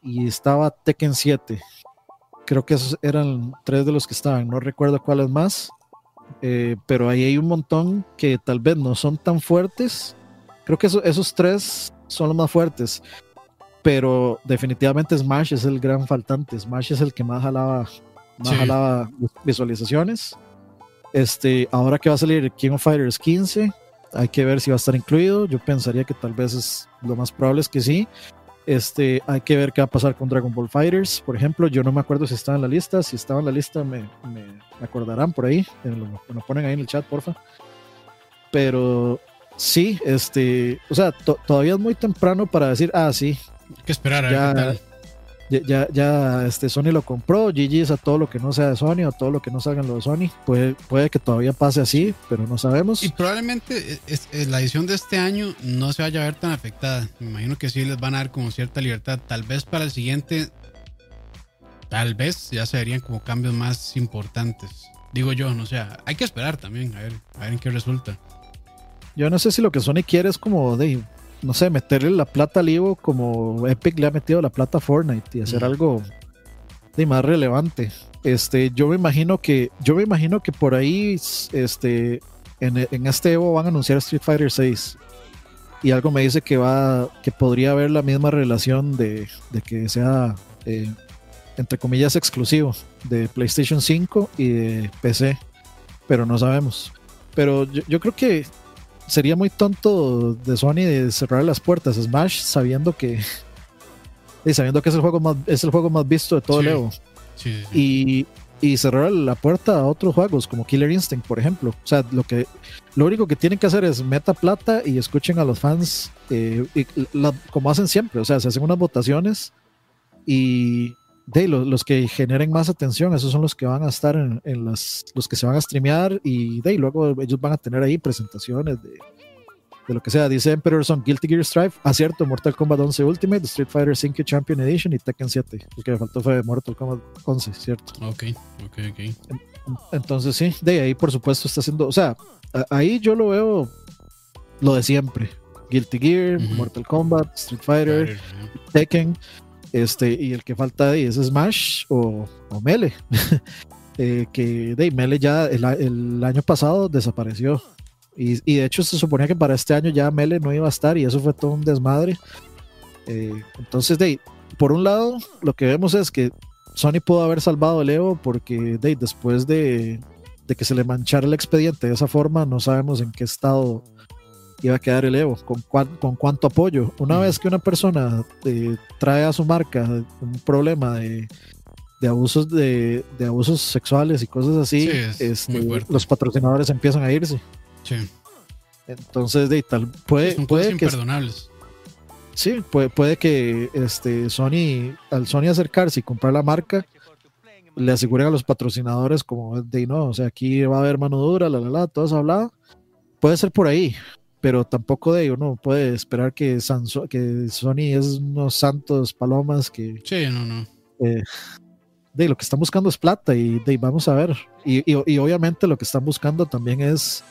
y estaba Tekken 7 creo que esos eran tres de los que estaban, no recuerdo cuáles más, eh, pero ahí hay un montón que tal vez no son tan fuertes. Creo que esos tres son los más fuertes, pero definitivamente Smash es el gran faltante. Smash es el que más jalaba, más jalaba visualizaciones. Este, ahora que va a salir King of Fighters 15, hay que ver si va a estar incluido. Yo pensaría que tal vez es lo más probable es que sí. Este, hay que ver qué va a pasar con Dragon Ball Fighters. Por ejemplo, yo no me acuerdo si estaba en la lista. Si estaba en la lista, me, me acordarán por ahí. Me lo, ponen ahí en el chat, porfa. Pero sí, este, o sea, todavía es muy temprano para decir, ah, sí. Hay que esperar a ver ya, ya, este Sony lo compró, GG a todo lo que no sea de Sony o todo lo que no salga lo de Sony. Puede, puede que todavía pase así, pero no sabemos. Y probablemente es, la edición de este año no se vaya a ver tan afectada. Me imagino que sí les van a dar como cierta libertad. Tal vez para el siguiente, tal vez ya se verían como cambios más importantes. Digo yo, no sé, hay que esperar también, a ver, a ver en qué resulta. Yo no sé si lo que Sony quiere es como de no sé, meterle la plata al Ivo como Epic le ha metido la plata a Fortnite y hacer algo de más relevante. Este, yo me imagino que, yo me imagino que por ahí, este, en, este Evo van a anunciar Street Fighter 6 y algo me dice que va, que podría haber la misma relación de, que sea, eh, entre comillas, exclusivo de PlayStation 5 y de PC, pero no sabemos. Pero yo creo que sería muy tonto de Sony de cerrar las puertas a Smash sabiendo que [LAUGHS] y sabiendo que es el juego más es el juego más visto de todo el Evo y, y, cerrar la puerta a otros juegos como Killer Instinct por ejemplo. O sea lo que lo único que tienen que hacer es meta plata y escuchen a los fans eh, como hacen siempre. O sea se hacen unas votaciones y de los, los, que generen más atención, esos son los que van a estar en, en las, los que se van a streamear y de luego ellos van a tener ahí presentaciones de, de lo que sea. Dice Emperor son Guilty Gear Strive, acierto, Mortal Kombat 11 Ultimate, Street Fighter 5 Champion Edition y Tekken 7. El que me faltó fue Mortal Kombat 11, ¿cierto? Ok, ok, ok. Entonces sí, de ahí por supuesto está haciendo, o sea, ahí yo lo veo lo de siempre. Guilty Gear, Mortal Kombat, Street Fighter, Tekken. Este, y el que falta ahí es Smash o, Mele. [LAUGHS] eh, que de Mele ya el, el, año pasado desapareció. Y, y, de hecho se suponía que para este año ya Mele no iba a estar y eso fue todo un desmadre. Eh, entonces, de, por un lado, lo que vemos es que Sony pudo haber salvado el Evo porque de, después de, de que se le manchara el expediente de esa forma, no sabemos en qué estado iba a quedar el Evo, con, con cuánto apoyo. Una vez que una persona eh, trae a su marca un problema de, de abusos de, de, abusos sexuales y cosas así, este, los patrocinadores empiezan a irse. Sí. Entonces, de tal, puede, puede que imperdonables. Sí, puede, puede que este Sony, al Sony acercarse y comprar la marca, le aseguren a los patrocinadores como de no, o sea, aquí va a haber mano dura, la la la, todo eso hablado. Puede ser por ahí, pero tampoco de uno puede esperar que, que Sony es unos santos palomas que... Sí, no, no. Eh, de lo que están buscando es plata y de, vamos a ver. Y, y, obviamente lo que están buscando también es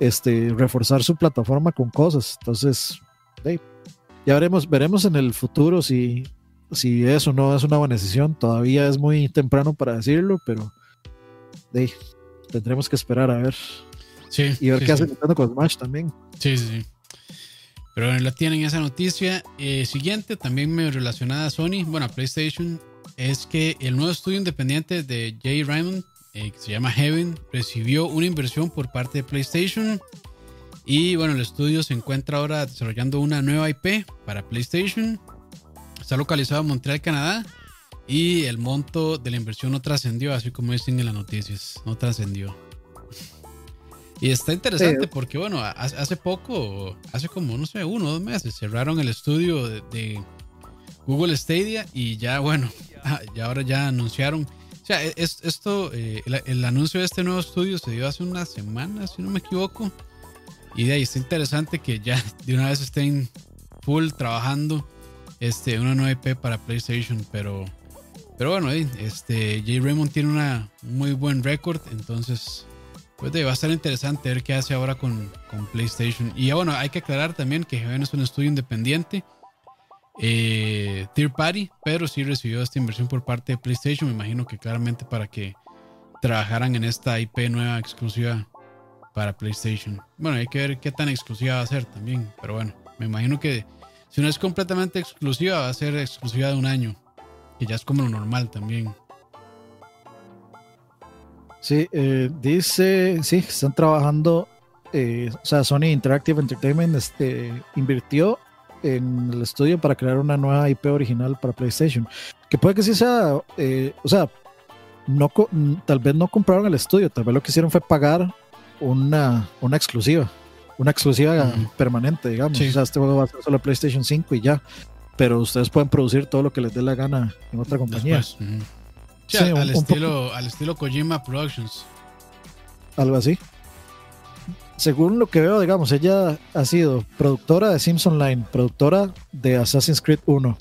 este, reforzar su plataforma con cosas. Entonces, de, ya veremos, veremos en el futuro si, si eso no es una buena decisión. Todavía es muy temprano para decirlo, pero de, tendremos que esperar a ver. Sí, y ver sí, qué hace con Smash también. Sí, sí, sí. Pero bueno, la tienen esa noticia. Eh, siguiente, también medio relacionada a Sony, bueno, a PlayStation. es que el nuevo estudio independiente de Jay Raymond, eh, que se llama Heaven, recibió una inversión por parte de PlayStation. Y bueno, el estudio se encuentra ahora desarrollando una nueva IP para PlayStation. Está localizado en Montreal, Canadá. Y el monto de la inversión no trascendió, así como dicen en las noticias, no trascendió. Y está interesante porque, bueno, hace poco, hace como, no sé, uno o dos meses, cerraron el estudio de, Google Stadia y ya, bueno, [LAUGHS] y ahora ya anunciaron. O sea, e, es, esto, eh, el, anuncio de este nuevo estudio se dio hace unas semanas, si no me equivoco. Y de ahí está interesante que ya [LAUGHS] de una vez estén full trabajando este, una nueva IP para PlayStation, pero, pero bueno, este, Jay Raymond tiene una muy buen récord, entonces pues va a estar interesante ver qué hace ahora con, PlayStation. Y bueno, hay que aclarar también que Heaven es un estudio independiente, eh, Third Party, pero sí recibió esta inversión por parte de PlayStation. Me imagino que claramente para que trabajaran en esta IP nueva exclusiva para PlayStation. Bueno, hay que ver qué tan exclusiva va a ser también. Pero bueno, me imagino que si no es completamente exclusiva, va a ser exclusiva de un año, que ya es como lo normal también. Sí, eh, dice, sí, están trabajando, eh, o sea, Sony Interactive Entertainment este, invirtió en el estudio para crear una nueva IP original para PlayStation. Que puede que sí sea, eh, o sea, no, tal vez no compraron el estudio, tal vez lo que hicieron fue pagar una, una exclusiva, una exclusiva permanente, digamos. O sea, este juego va a ser solo PlayStation 5 y ya. Pero ustedes pueden producir todo lo que les dé la gana en otra compañía al, estilo, al estilo Kojima Productions. Algo así. Según lo que veo, digamos, ella ha sido productora de Sims Online, productora de Assassin's Creed 1,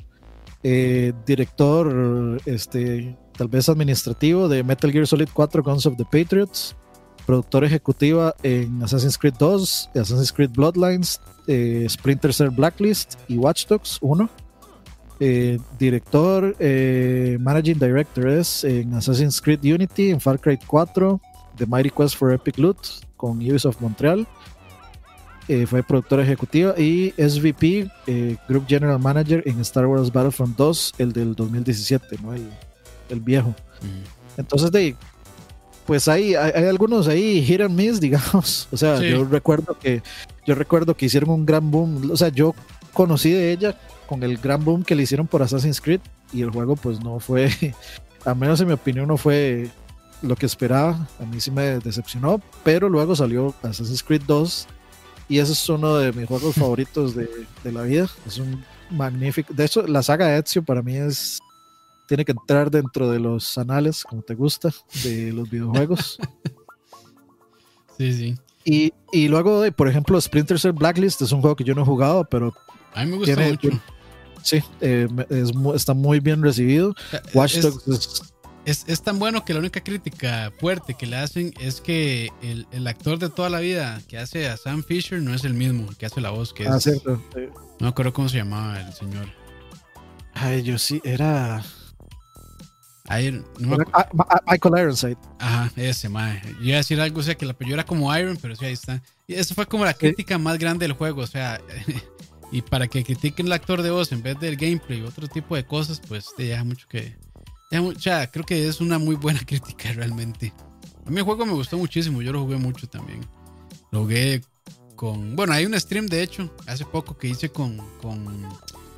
eh, director, este, tal vez administrativo de Metal Gear Solid 4 Guns of the Patriots, productora ejecutiva en Assassin's Creed 2, Assassin's Creed Bloodlines, eh, Splinter Cell Blacklist y Watch Dogs 1 eh, director, eh, Managing Director es en Assassin's Creed Unity, en Far Cry 4, The Mighty Quest for Epic Loot con Ubisoft Montreal. Eh, fue productora ejecutiva y SVP, Group General Manager en Star Wars Battlefront 2, el del 2017, ¿no? el, viejo. Entonces, de, pues hay, hay, algunos ahí hit and miss, [LAUGHS] digamos. O sea, yo recuerdo que yo recuerdo que hicieron un gran boom. O sea, yo conocí de ella con el gran boom que le hicieron por Assassin's Creed y el juego pues no fue, [LAUGHS] a menos en mi opinión no fue lo que esperaba, a mí sí me decepcionó, pero luego salió Assassin's Creed 2 y ese es uno de mis juegos [LAUGHS] favoritos de, la vida, es un magnífico, de hecho la saga Ezio para mí es, tiene que entrar dentro de los anales, como te gusta, de los videojuegos. [LAUGHS] Sí, sí. Y, y luego, por ejemplo, Splinter Cell Blacklist es un juego que yo no he jugado, pero a mí me gusta mucho. Sí, eh, está muy bien recibido. Watch es, es, tan bueno que la única crítica fuerte que le hacen es que el, el, actor de toda la vida que hace a Sam Fisher no es el mismo que hace la voz. Que ah, cierto. No me acuerdo cómo se llamaba el señor. Ay, yo sí, era. no Michael Ironside. Ajá, ese, mae. Yo iba a decir algo, o sea, que la apellido era como Iron, pero sí, ahí está. Y eso fue como la crítica más grande del juego, o sea, [LAUGHS] Y para que critiquen el actor de voz en vez del gameplay y otro tipo de cosas, pues te deja mucho que. o sea, creo que es una muy buena [LAUGHS] crítica realmente. A mí el juego me gustó muchísimo, yo lo jugué mucho también. Lo jugué con. Bueno, hay un stream de hecho, hace poco que hice con. Con,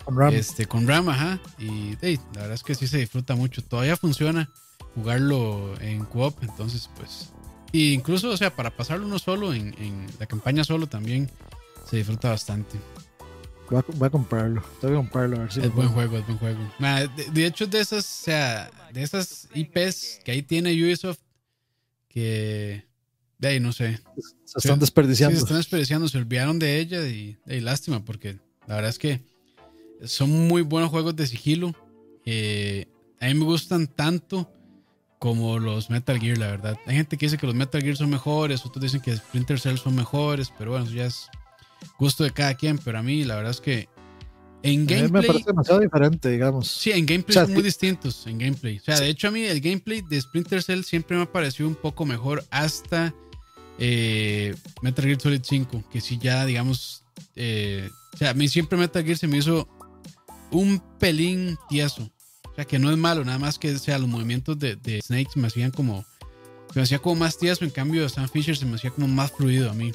con Ram. Este, con Ram, ajá. Y la verdad es que sí se disfruta mucho. Todavía funciona jugarlo en co-op, entonces pues. Y incluso, o sea, para pasarlo uno solo, en, en la campaña solo también se disfruta bastante. Voy a, comprarlo. Tengo que comprarlo a ver si. Es buen juego, es buen juego. de, hecho, de esas, o sea, de esas IPs que ahí tiene Ubisoft, que. De ahí, no sé. Se están desperdiciando. Sí, se están desperdiciando. Se olvidaron de ella y, lástima, porque la verdad es que son muy buenos juegos de sigilo. Eh, a mí me gustan tanto como los Metal Gear, la verdad. Hay gente que dice que los Metal Gear son mejores, otros dicen que Splinter Cell son mejores, pero bueno, eso ya es gusto de cada quien, pero a mí la verdad es que en gameplay. me parece demasiado diferente, digamos. Sí, en gameplay son muy distintos. En gameplay. O sea, de hecho, a mí el gameplay de Splinter Cell siempre me ha parecido un poco mejor hasta eh, Metal Gear Solid 5. Que sí, ya, digamos. Eh, o sea, a mí siempre Metal Gear se me hizo un pelín tieso. O sea, que no es malo, nada más que sea, los movimientos de, de Snake se me hacían como. Se me hacía como más tieso, en cambio, Sam Fisher se me hacía como más fluido a mí.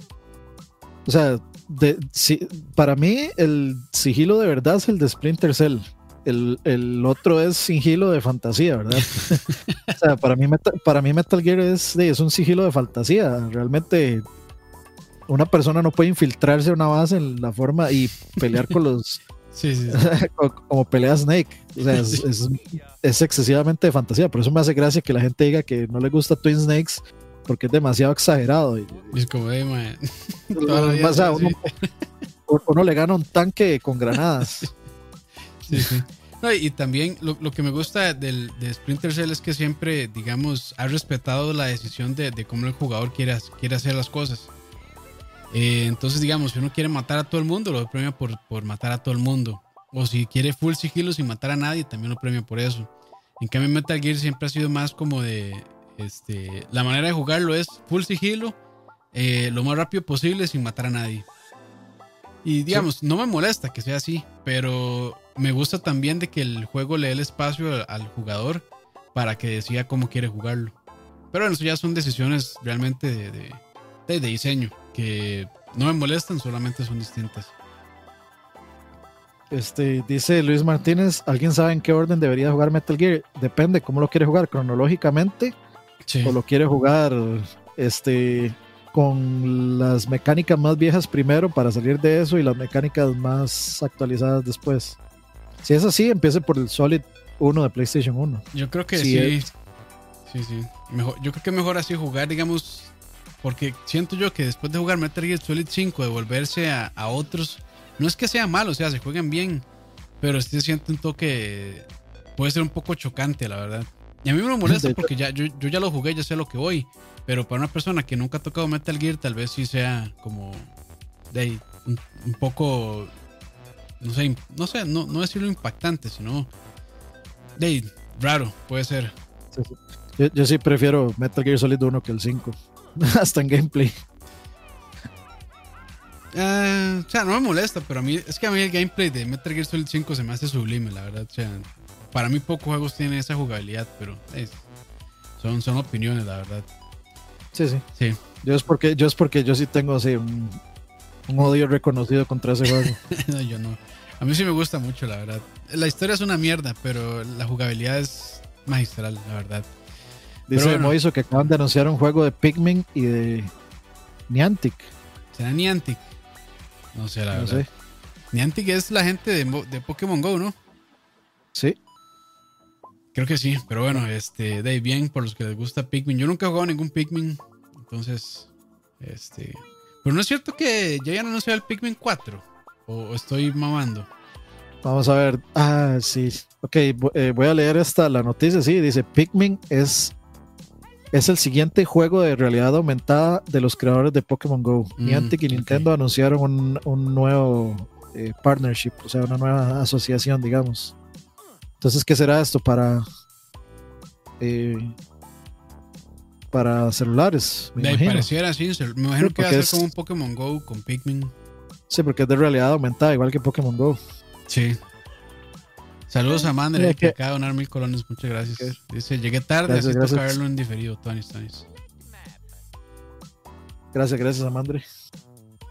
O sea, de, si, para mí el sigilo de verdad es el de Splinter Cell. El, el otro es sigilo de fantasía, ¿verdad? [LAUGHS] o sea, para mí, Metal, para mí Metal Gear es, es un sigilo de fantasía. Realmente una persona no puede infiltrarse a una base en la forma y pelear con los... [LAUGHS] Sí, sí, [LAUGHS] como, como, pelea Snake. O sea, es, es, es, excesivamente de fantasía. Por eso me hace gracia que la gente diga que no le gusta Twin Snakes porque es demasiado exagerado. Y, es como, eh, man. [LAUGHS] o sea, uno, uno, le gana un tanque con granadas. [LAUGHS] Sí, sí. No, y también lo, lo, que me gusta del, de Splinter Cell es que siempre, digamos, ha respetado la decisión de, de cómo el jugador quiere, quiere hacer las cosas. Eh, entonces, digamos, si uno quiere matar a todo el mundo, lo premia por, por matar a todo el mundo. O si quiere full sigilo sin matar a nadie, también lo premia por eso. En cambio, Metal Gear siempre ha sido más como de. Este, la manera de jugarlo es full sigilo, eh, lo más rápido posible sin matar a nadie. Y digamos, sí. no me molesta que sea así, pero me gusta también de que el juego le dé el espacio al, al jugador para que decida cómo quiere jugarlo. Pero bueno, eso ya son decisiones realmente de, de, de, de diseño que no me molestan, solamente son distintas. Este, dice Luis Martínez, ¿alguien sabe en qué orden debería jugar Metal Gear? Depende cómo lo quiere jugar, cronológicamente sí. o lo quiere jugar este con las mecánicas más viejas primero para salir de eso y las mecánicas más actualizadas después. Si es así, empiece por el Solid 1 de PlayStation 1. Yo creo que sí. Sí, sí, sí. Mejor, yo creo que mejor así jugar, digamos, porque siento yo que después de jugar Metal Gear Solid 5, devolverse a, a otros, no es que sea malo, o sea, se juegan bien, pero sí siento un toque, puede ser un poco chocante, la verdad. Y a mí me molesta porque ya, yo, yo ya lo jugué, ya sé lo que voy, pero para una persona que nunca ha tocado Metal Gear, tal vez sí sea como de un, un poco, no sé, no sé, no, no decirlo impactante, sino de raro, puede ser. Sí, sí. Yo, yo, sí prefiero Metal Gear Solid 1 que el 5. [LAUGHS] hasta en gameplay. Uh, o sea, no me molesta, pero a mí es que a mí el gameplay de Metal Gear Solid 5 se me hace sublime, la verdad. O sea, para mí pocos juegos tienen esa jugabilidad, pero es, son, son opiniones, la verdad. Sí, sí. Sí. Yo es porque yo, es porque yo sí tengo así un, un odio reconocido contra ese juego. [LAUGHS] no, yo no. A mí sí me gusta mucho, la verdad. La historia es una mierda, pero la jugabilidad es magistral, la verdad. Dice bueno. Moiso que acaban de anunciar un juego de Pikmin y de Niantic. ¿Será Niantic? No sé, la no verdad. Sé. Niantic es la gente de, de, Pokémon Go, ¿no? Sí. Creo que sí, pero bueno, este, de bien por los que les gusta Pikmin. Yo nunca he jugado ningún Pikmin, entonces, este. Pero no es cierto que ya hayan anunciado el Pikmin 4, o estoy mamando. Vamos a ver. Ah, sí. Ok, eh, voy a leer esta la noticia. Sí, dice Pikmin es es el siguiente juego de realidad aumentada de los creadores de Pokémon Go. Mm, Niantic y Nintendo okay. anunciaron un, un nuevo eh, partnership, o sea, una nueva asociación, digamos. Entonces, ¿qué será esto para eh, para celulares? Me, me pareciera así, me imagino sí, que va a ser es, como un Pokémon Go con Pikmin. Sí, porque es de realidad aumentada, igual que Pokémon Go. Sí. Saludos a Mandre, que acaba de donar mil colones, muchas gracias. Dice, llegué tarde, gracias, así toca verlo en diferido, Tony Tonis. Gracias, gracias a Mandre.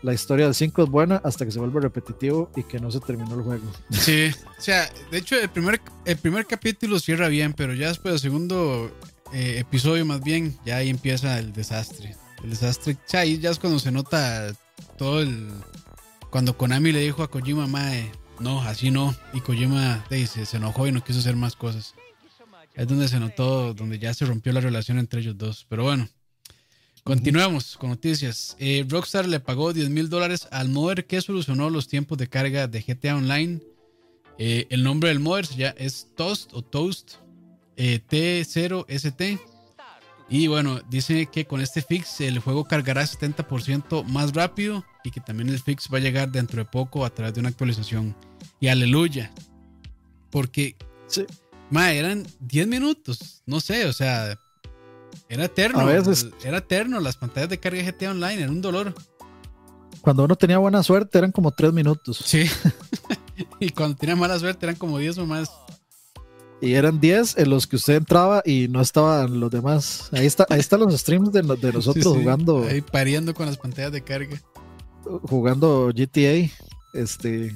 La historia del 5 es buena hasta que se vuelve repetitivo y que no se terminó el juego. [LAUGHS] Sí, o sea, de hecho el primer, el primer capítulo cierra bien, pero ya después del segundo eh, episodio más bien, ya ahí empieza el desastre. El desastre, o sea, ahí ya es cuando se nota todo el... Cuando Konami le dijo a Kojima, mae, no, así no. Y Kojima dice, se enojó y no quiso hacer más cosas. Es donde se notó, donde ya se rompió la relación entre ellos dos. Pero bueno, continuamos con noticias. Eh, Rockstar le pagó 10 mil dólares al modder que solucionó los tiempos de carga de GTA Online. Eh, el nombre del modder ya es Toast o Toast eh, T0ST. Y bueno, dice que con este fix el juego cargará 70% más rápido y que también el fix va a llegar dentro de poco a través de una actualización. Y aleluya. Porque, sí. ma, eran 10 minutos, no sé, o sea, era eterno. A veces. Era eterno, las pantallas de carga GTA Online, era un dolor. Cuando uno tenía buena suerte eran como 3 minutos. Sí. [LAUGHS] [LAUGHS] y cuando tenía mala suerte eran como 10 o más. y eran 10 en los que usted entraba y no estaban los demás. Ahí está, ahí están los streams de, de [LAUGHS] nosotros jugando. Ahí pariendo con las pantallas de carga. Jugando GTA. Este.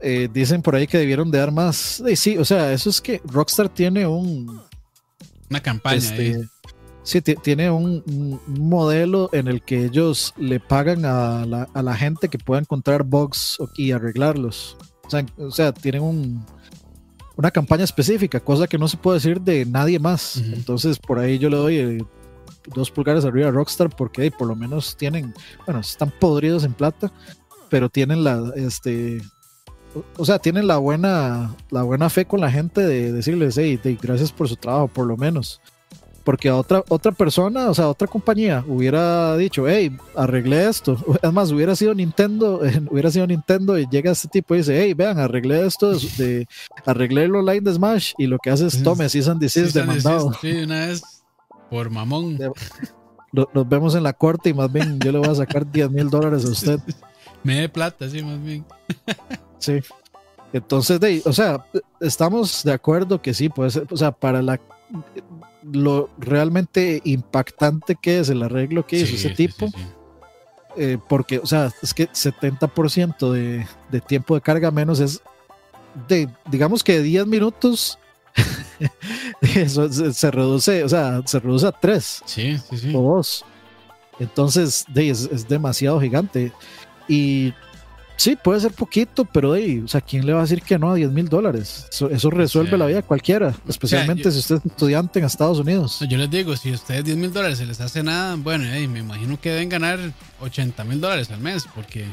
Eh, dicen por ahí que debieron de dar más. sí, o sea, eso es que Rockstar tiene un. Una campaña. Este, sí, tiene un, modelo en el que ellos le pagan a la, a la gente que pueda encontrar bugs y arreglarlos. O sea, o sea tienen un, una campaña específica, cosa que no se puede decir de nadie más. Entonces, por ahí yo le doy eh, dos pulgares arriba a Rockstar porque por lo menos tienen, bueno, están podridos en plata, pero tienen la, este, o sea, tienen la buena, la buena fe con la gente de decirles, hey, gracias por su trabajo, por lo menos porque a otra, otra persona, o sea, otra compañía hubiera dicho, hey, arreglé esto. [LAUGHS] Es más, hubiera sido Nintendo, [LAUGHS] hubiera sido Nintendo y llega este tipo y dice, hey, vean, arreglé esto, de, arreglé el online de Smash y lo que hace es, tome, si and desist demandado. Sí, una vez por mamón. Nos vemos en la corte y más bien yo le voy a sacar 10 mil dólares a usted. [LAUGHS] Me de plata, sí, más bien. Sí. Entonces, de, o sea, estamos de acuerdo que sí, puede ser, o sea, para la lo realmente impactante que es el arreglo que hizo ese tipo. Eh, porque, o sea, es que 70% de, de, tiempo de carga menos es de, digamos que 10 minutos. [LAUGHS] eso se, reduce, o sea, se reduce a 3 sí, o 2. Entonces, de, es, es demasiado gigante. Y Sí, puede ser poquito, pero hey, o sea, ¿quién le va a decir que no a 10 mil dólares? Eso, resuelve la vida cualquiera, especialmente si usted es estudiante en Estados Unidos. Yo les digo, si a ustedes 10 mil dólares se les hace nada, bueno, hey, me imagino que deben ganar 80 mil dólares al mes, porque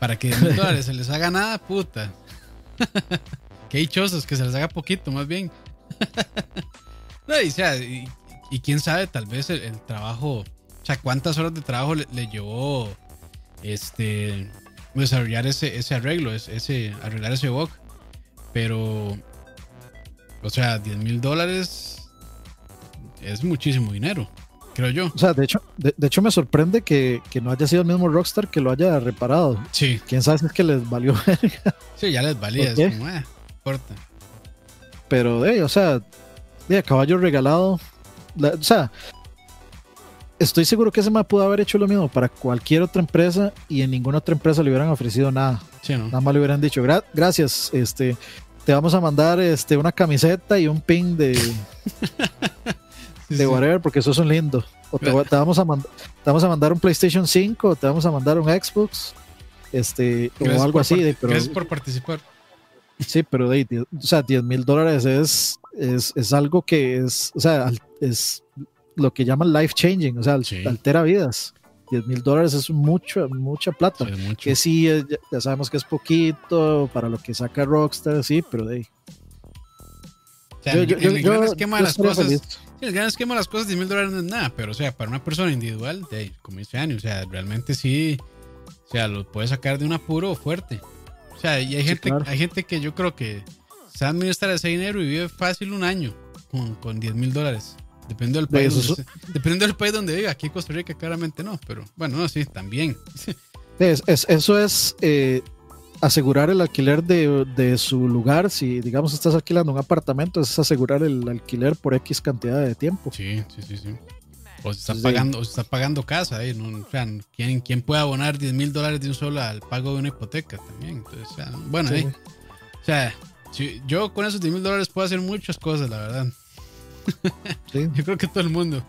para que 10 mil [LAUGHS] dólares se les haga nada, puta. [LAUGHS] Qué dichosos, que se les haga poquito, más bien. [LAUGHS] no, y, sea, y, quién sabe, tal vez el, trabajo, o sea, cuántas horas de trabajo le, le llevó este desarrollar ese, ese arreglo, ese, arreglar ese bug. Pero, o sea, 10 mil dólares es muchísimo dinero, creo yo. O sea, de hecho, de, hecho me sorprende que, no haya sido el mismo Rockstar que lo haya reparado. Sí. Quién sabe si es que les valió. [LAUGHS] sí, ya les valía, es como, eh, importa. Pero, de, o sea, de caballo regalado. o sea, estoy seguro que ese me pudo haber hecho lo mismo para cualquier otra empresa y en ninguna otra empresa le hubieran ofrecido nada. Nada más le hubieran dicho, gracias, este, te vamos a mandar este, una camiseta y un pin de, [LAUGHS] de whatever, porque eso es un lindo. O te, vamos a te vamos a mandar un PlayStation 5, o te vamos a mandar un Xbox, este, o algo así. De, pero, gracias por participar. Sí, pero de, o sea, 10 mil dólares es, es, es, algo que es, o sea, es lo que llaman life changing, o sea, altera vidas. 10 mil dólares es mucho, mucha plata. Que sí, eh, ya, sabemos que es poquito para lo que saca Rockstar, sí, pero de ahí. el, gran esquema de las cosas. el gran esquema de las cosas, 10 mil dólares no es nada, pero o sea, para una persona individual, de, como dice Ani, o sea, realmente sí, o sea, lo puede sacar de un apuro fuerte. O sea, y hay gente, hay gente que yo creo que sabe administrar ese dinero y vive fácil un año con, con 10 mil dólares. Depende del país. Donde, depende del país donde viva. Aquí en Costa Rica claramente no, pero bueno, no, sí, también. [LAUGHS] Es, eso es eh, asegurar el alquiler de, su lugar. Si, digamos, estás alquilando un apartamento, es asegurar el alquiler por X cantidad de tiempo. Sí, sí, sí, sí. O se está pagando, o está pagando casa, ¿eh? ¿no? O sea, ¿quién, ¿quién, puede abonar 10 mil dólares de un solo al pago de una hipoteca también? Entonces, o sea, bueno, ¿eh? o sea, yo con esos 10 mil dólares puedo hacer muchas cosas, la verdad. [LAUGHS] Yo creo que todo el mundo.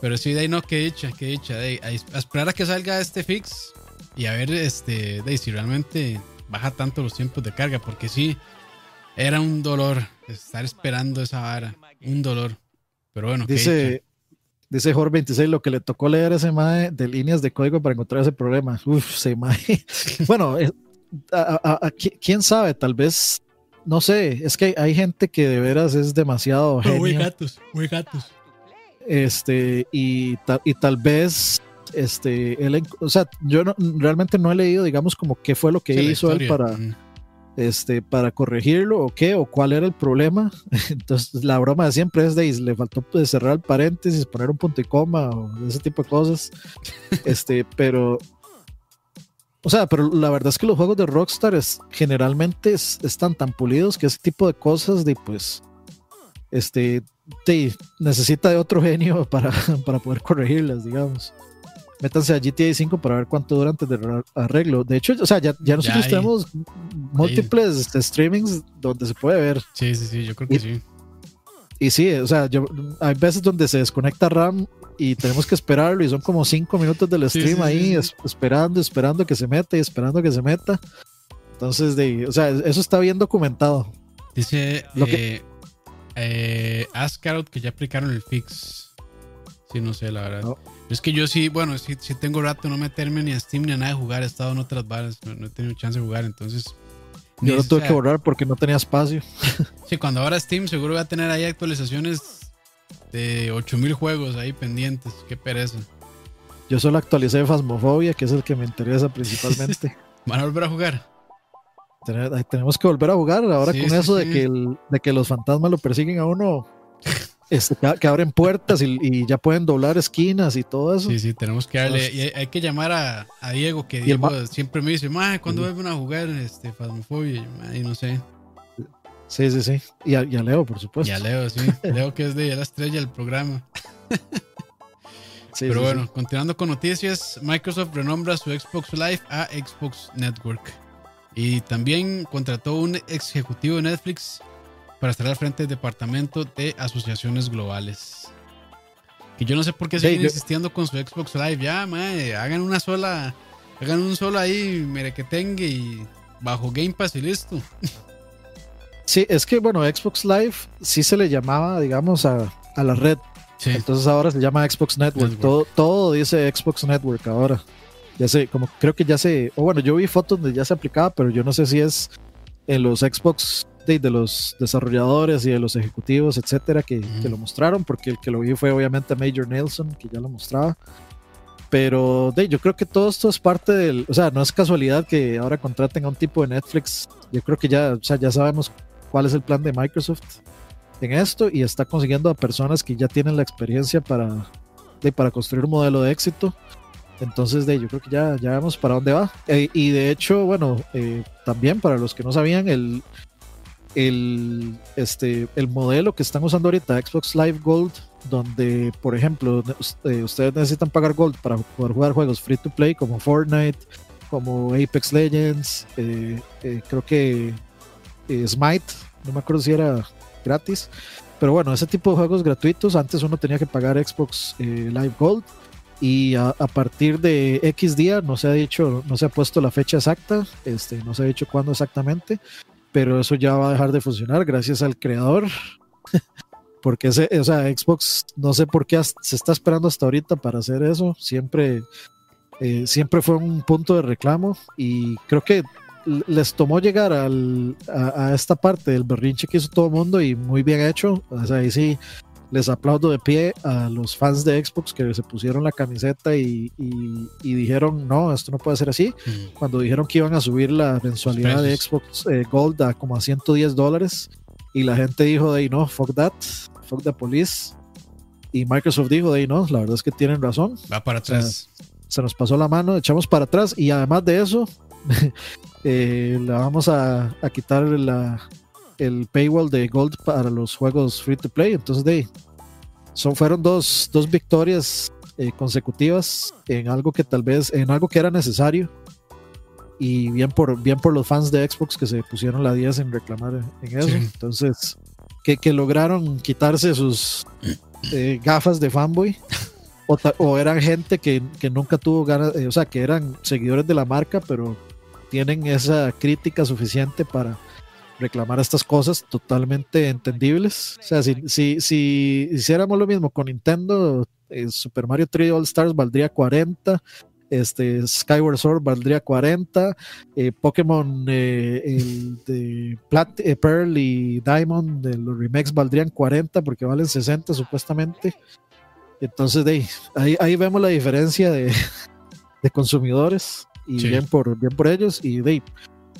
Pero sí, de ahí no, que dicha, que dicha. De a esperar a que salga este fix y a ver este, de si realmente baja tanto los tiempos de carga, porque sí, era un dolor estar esperando esa vara. Un dolor. Pero bueno, dice, dice Jorge 26 lo que le tocó leer ese mae de líneas de código para encontrar ese problema. Uf, se mae. [LAUGHS] bueno, quién sabe, tal vez no sé, es que hay gente que de veras es demasiado. [LAUGHS] muy gatos, muy gatos. Este, y, y tal vez, este, él, o sea, yo realmente no he leído, digamos, como qué fue lo que hizo él para, este, para corregirlo o qué, o cuál era el problema. [LAUGHS] Entonces, la broma de siempre es de, le faltó pues, cerrar el paréntesis, poner un punto y coma o ese tipo de cosas. [LAUGHS] este, pero o sea, pero la verdad es que los juegos de Rockstar es, generalmente están tan pulidos que ese tipo de cosas de pues este necesita de otro [LAUGHS] genio para, para poder corregirlas, digamos. Métanse a GTA 5 para ver cuánto dura antes de arreglo. De hecho, o sea, ya, ya nosotros tenemos múltiples streamings donde se puede ver. Sí, sí, sí, yo creo que sí. Y sí, o sea, yo, hay veces donde se desconecta RAM y tenemos que esperarlo y son como cinco minutos del stream ahí esperando, esperando que se meta y esperando que se meta. Entonces, de, o sea, eso está bien documentado. Dice Lo que, eh, Ascarout que ya aplicaron el fix. Sí, no sé, la verdad. Es que yo sí, bueno, sí, sí, tengo rato no meterme ni a Steam ni a nada de jugar. He estado en otras bares, no, he tenido chance de jugar, entonces. Yo lo tuve que borrar porque no tenía espacio. Sí, cuando ahora Steam seguro va a tener ahí actualizaciones de 8000 juegos ahí pendientes. Qué pereza. Yo solo actualicé Phasmophobia, que es el que me interesa [LAUGHS] principalmente. ¿Van a volver a jugar? tenemos que volver a jugar ahora con eso de, que de que los fantasmas lo persiguen a uno. Este, que, abren puertas y, ya pueden doblar esquinas y todo eso. Sí, sí, tenemos que darle. Y hay, que llamar a, Diego, que Diego siempre me dice, ¿cuándo vuelven a jugar este Phasmophobia? Y no sé. Sí, sí, sí. Y a, Leo, por supuesto. Y a Leo, sí. [LAUGHS] Leo que es de la estrella del programa. Pero bueno, continuando con noticias, Microsoft renombra su Xbox Live a Xbox Network. Y también contrató un ex ejecutivo de Netflix para estar al frente del departamento de asociaciones globales. Que yo no sé por qué siguen insistiendo con su Xbox Live. Ya, madre, hagan una sola, hagan un solo ahí, mire que tenga y bajo Game Pass y listo. [LAUGHS] Sí, es que bueno, Xbox Live sí se le llamaba, digamos, a, la red. Entonces ahora se llama Xbox Network. Todo, todo dice Xbox Network ahora. Ya sé, como creo que ya se, o bueno, yo vi fotos donde ya se aplicaba, pero yo no sé si es en los Xbox de, de los desarrolladores y de los ejecutivos, etcétera, que, que, lo mostraron, porque el que lo vi fue obviamente Major Nelson, que ya lo mostraba. Pero de, yo creo que todo esto es parte del, o sea, no es casualidad que ahora contraten a un tipo de Netflix. Yo creo que ya, o sea, ya sabemos cuál es el plan de Microsoft en esto y está consiguiendo a personas que ya tienen la experiencia para, para construir un modelo de éxito. Entonces, de, yo creo que ya, ya vemos para dónde va. Eh, y de hecho, bueno, eh, también para los que no sabían, el, el, este, el modelo que están usando ahorita, Xbox Live Gold, donde, por ejemplo, eh, ustedes necesitan pagar Gold para poder jugar juegos free to play como Fortnite, como Apex Legends, creo que eh, Smite, no me acuerdo si era gratis, pero bueno, ese tipo de juegos gratuitos, antes uno tenía que pagar Xbox eh, Live Gold y a, partir de X día no se ha dicho, no se ha puesto la fecha exacta, este, no se ha dicho cuándo exactamente, pero eso ya va a dejar de funcionar gracias al creador. [LAUGHS] Porque ese, o sea, Xbox no sé por qué se está esperando hasta ahorita para hacer eso. Siempre, eh, siempre fue un punto de reclamo y creo que les tomó llegar al, a, esta parte del berrinche que hizo todo el mundo y muy bien hecho. O sea, ahí sí les aplaudo de pie a los fans de Xbox que se pusieron la camiseta y, y, dijeron, no, esto no puede ser así. Cuando dijeron que iban a subir la mensualidad de Xbox eh, Gold a como a 110 dólares y la gente dijo de ahí, no, fuck that, fuck the police. Y Microsoft dijo de ahí, no, la verdad es que tienen razón. Va para atrás. se nos pasó la mano, echamos para atrás y además de eso, [LAUGHS] eh, le vamos a, quitar la, el paywall de Gold para los juegos free to play. Entonces, de, son, fueron dos, dos victorias eh, consecutivas en algo que tal vez, en algo que era necesario. Y bien por, bien por los fans de Xbox que se pusieron la 10 en reclamar en eso. Entonces, que, que, lograron quitarse sus eh, gafas de fanboy. [LAUGHS] O, o, eran gente que, que nunca tuvo ganas, o sea, que eran seguidores de la marca, pero tienen esa crítica suficiente para reclamar estas cosas totalmente entendibles. O sea, si, si, si hiciéramos lo mismo con Nintendo, eh, Super Mario 3 All Stars valdría 40, este, Skyward Sword valdría 40, eh, Pokémon eh, el de Pearl y Diamond de los remakes valdrían 40 porque valen 60 supuestamente. Entonces, de ahí, ahí vemos la diferencia de, [LAUGHS] de consumidores y bien, por, bien por ellos. Y de,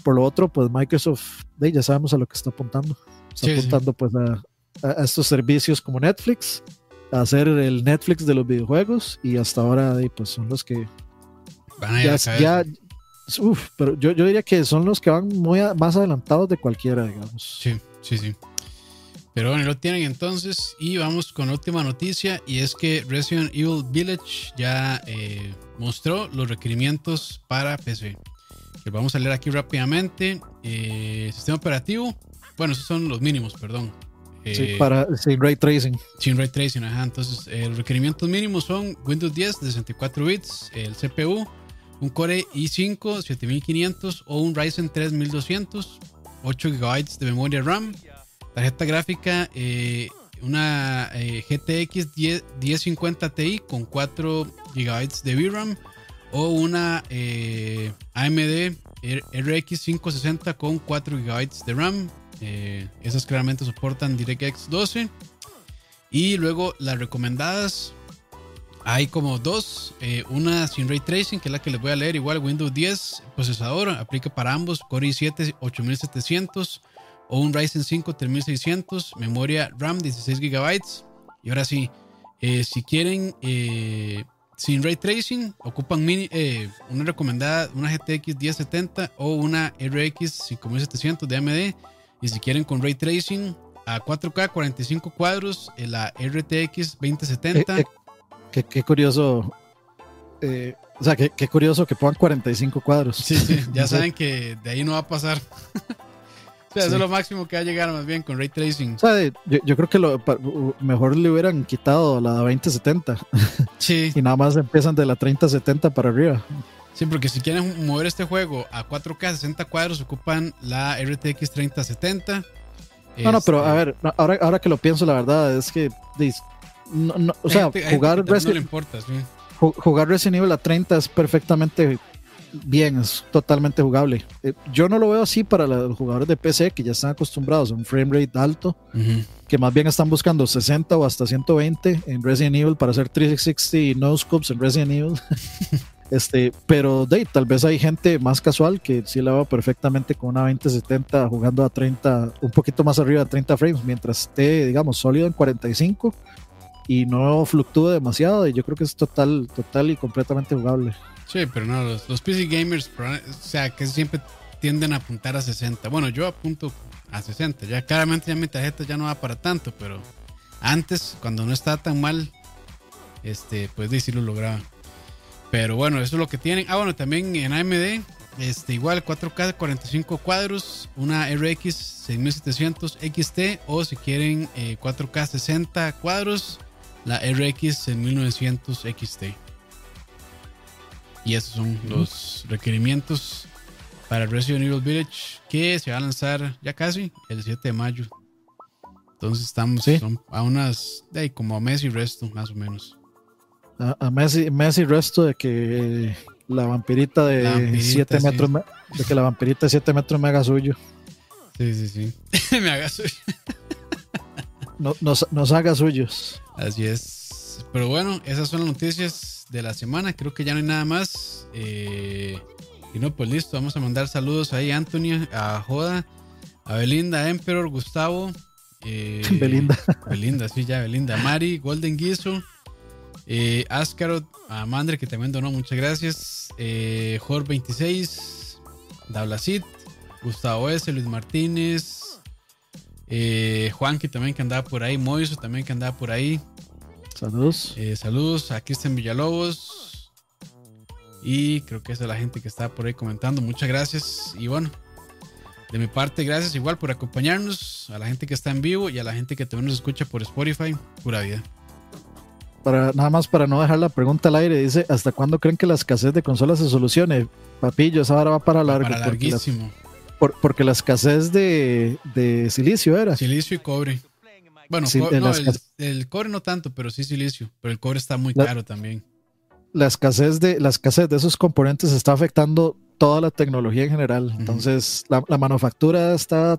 por lo otro, pues Microsoft, de, ya sabemos a lo que está apuntando. Está apuntando pues a, estos servicios como Netflix, a hacer el Netflix de los videojuegos y hasta ahora de, pues son los que Van a ya, uf, pero yo, yo diría que son los que van muy a- más adelantados de cualquiera, digamos. Sí, sí, sí. Pero bueno, lo tienen entonces. Y vamos con la última noticia. Y es que Resident Evil Village ya eh, mostró los requerimientos para PC. Que vamos a leer aquí rápidamente. Eh, sistema operativo. Bueno, esos son los mínimos, perdón. Sí, Eh, para sí, ray tracing. Sin ray tracing, ajá. Entonces, eh, los requerimientos mínimos son Windows 10 de 64 bits, el CPU, un Core i5 7500 o un Ryzen 3200, 8 GB de memoria RAM, tarjeta gráfica, eh, una GTX 10 1050 Ti con 4 GB de VRAM o una AMD RX 560 con 4 GB de RAM. Eh, esas claramente soportan DirectX 12. Y luego las recomendadas. Hay como dos. eh, una sin ray tracing, que es la que les voy a leer. Igual Windows 10, procesador, aplica para ambos. Core i7 8700 o un Ryzen 5 3600. Memoria RAM 16 GB. Y ahora sí, eh, si quieren eh, sin ray tracing, ocupan mini, eh, una recomendada, una GTX 1070 o una RX 5700 de AMD. Y si quieren con ray tracing a 4K 45 cuadros, eh, la RTX 2070. Eh, eh, qué, qué curioso. eh, o sea, qué, qué curioso que pongan 45 cuadros. Sí, sí, ya [LAUGHS] saben que de ahí no va a pasar. [LAUGHS] o sea, eso es lo máximo que va a llegar más bien con ray tracing. O sea, yo, yo creo que lo, mejor le hubieran quitado la 2070 [LAUGHS] Sí, y nada más empiezan de la 3070 para arriba. sí, porque si quieren mover este juego a 4K 60 cuadros, ocupan la RTX 3070. No, no, pero Este, a ver, no, ahora, ahora que lo pienso, la verdad es que, no, no, o sea, gente- jugar, no le Resident, importa, sí. ju- jugar Resident Evil a 30 es perfectamente bien, es totalmente jugable. Eh, yo no lo veo así para los jugadores de PC que ya están acostumbrados a un frame rate alto, que más bien están buscando 60 o hasta 120 en Resident Evil para hacer 360 no scopes en Resident Evil. [LAUGHS] Este, pero de, tal vez hay gente más casual que sí la va perfectamente con una 2070 jugando a 30, un poquito más arriba de 30 frames, mientras esté, digamos, sólido en 45 y no fluctúe demasiado. Y yo creo que es total, total y completamente jugable. Sí, pero no, los, PC gamers, pero, o sea, que siempre tienden a apuntar a 60. Bueno, yo apunto a 60. Ya claramente ya mi tarjeta ya no va para tanto, pero antes, cuando no estaba tan mal, este, pues sí, lo lograba. Pero bueno, eso es lo que tienen. Ah, bueno, también en AMD, este, igual 4K 45 cuadros, una RX 6700 XT o si quieren eh, 4K 60 cuadros, la RX 6900 XT. Y esos son los requerimientos para Resident Evil Village que se va a lanzar ya casi el 7 de mayo. Entonces estamos Sí. a unas de ahí, como a mes y resto, más o menos. A, a Messi, Messi resto de que la vampirita de La vampirita, 7 sí. metros, me- de que la vampirita de 7 metros me haga suyo. Sí, sí, sí. [LAUGHS] Me hagas No, nos, nos haga suyos. Así es. Pero bueno, esas son las noticias de la semana. Creo que ya no hay nada más. Eh, y no, pues listo. Vamos a mandar saludos ahí a Anthony, a Joda, a Belinda, a Emperor, Gustavo. eh, [LAUGHS] Belinda. Belinda, sí, ya, Belinda. Mari, Golden Guiso, eh, Ascarot, a Mandre, que también donó, muchas gracias. Eh, Jor26, Dablacit, Gustavo S., Luis Martínez, eh, Juanqui también que andaba por ahí, Moiso también que andaba por ahí. Saludos. Eh, saludos a Cristian Villalobos. Y creo que es la gente que está por ahí comentando. Muchas gracias. Y bueno, de mi parte, gracias igual por acompañarnos. A la gente que está en vivo y a la gente que también nos escucha por Spotify. Pura vida. Para, nada más para no dejar la pregunta al aire, dice, ¿hasta cuándo creen que la escasez de consolas se solucione? Papillo, esa hora va para largo. Para porque, la, larguísimo. por- porque la escasez de, de silicio era. Silicio y cobre. Bueno, Sí, no, las el, el cobre no tanto, pero sí silicio. Pero el cobre está muy La- caro también. La escasez de, la escasez de esos componentes está afectando toda la tecnología en general. Entonces, la, la manufactura está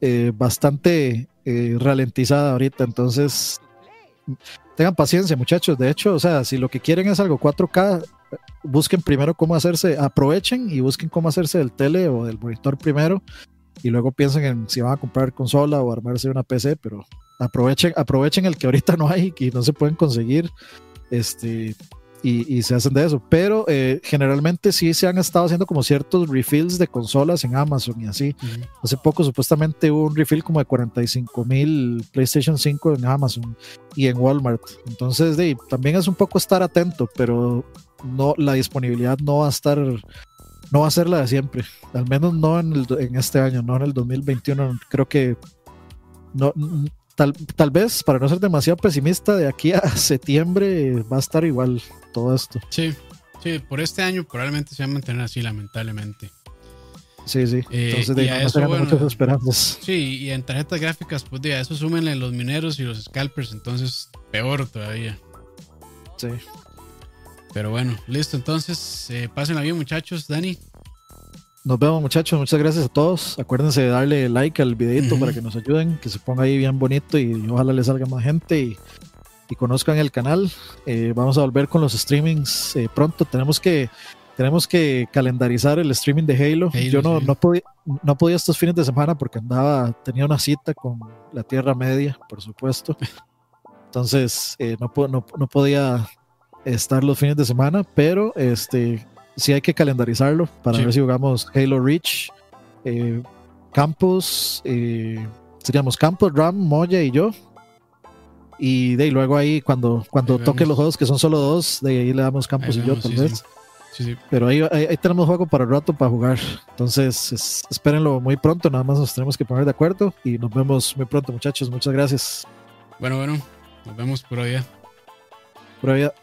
eh, bastante eh, ralentizada ahorita. Entonces, tengan paciencia, muchachos. De hecho, o sea, si lo que quieren es algo 4K, busquen primero cómo hacerse, aprovechen y busquen cómo hacerse del tele o del monitor primero. Y luego piensen en si van a comprar consola o armarse una PC, pero aprovechen, aprovechen el que ahorita no hay y no se pueden conseguir. Este, y, se hacen de eso. Pero eh, generalmente sí se han estado haciendo como ciertos refills de consolas en Amazon y así. Hace poco supuestamente hubo un refill como de 45 mil PlayStation 5 en Amazon y en Walmart. Entonces de, también es un poco estar atento, pero no la disponibilidad no va a estar no va a ser la de siempre, al menos no en, el, en este año, no en el 2021. Creo que no, tal, tal vez, para no ser demasiado pesimista, de aquí a [LAUGHS] septiembre va a estar igual todo esto. Sí, sí, por este año probablemente se va a mantener así, lamentablemente. Sí, sí. Eh, Entonces, de, eso, muchas esperanzas. Sí, y en tarjetas gráficas, pues de eso súmenle los mineros y los scalpers, entonces peor todavía. Sí. Pero bueno, listo. Entonces, eh, pásenla bien, muchachos. Dani. Nos vemos, muchachos. Muchas gracias a todos. Acuérdense de darle like al videito para que nos ayuden, que se ponga ahí bien bonito y ojalá le salga más gente y, conozcan el canal. Eh, vamos a volver con los streamings eh, pronto. Tenemos que tenemos que calendarizar el streaming de Halo. Yo no, no, podía, no podía estos fines de semana porque andaba, tenía una cita con la Tierra Media, por supuesto. [LAUGHS] Entonces, eh, no, no, no, podía estar los fines de semana, pero este sí hay que calendarizarlo para ver si jugamos Halo Reach, eh, Campus, eh, seríamos Campus, Ram, Moya y yo. Y de ahí luego ahí cuando, cuando toque los juegos que son solo dos, de ahí le damos Campus y yo tal vez. Pero ahí, ahí, tenemos juego para el rato para jugar. Entonces, espérenlo muy pronto. Nada más nos tenemos que poner de acuerdo. Y nos vemos muy pronto, muchachos. Muchas gracias. Bueno, bueno. Nos vemos por allá. Por allá.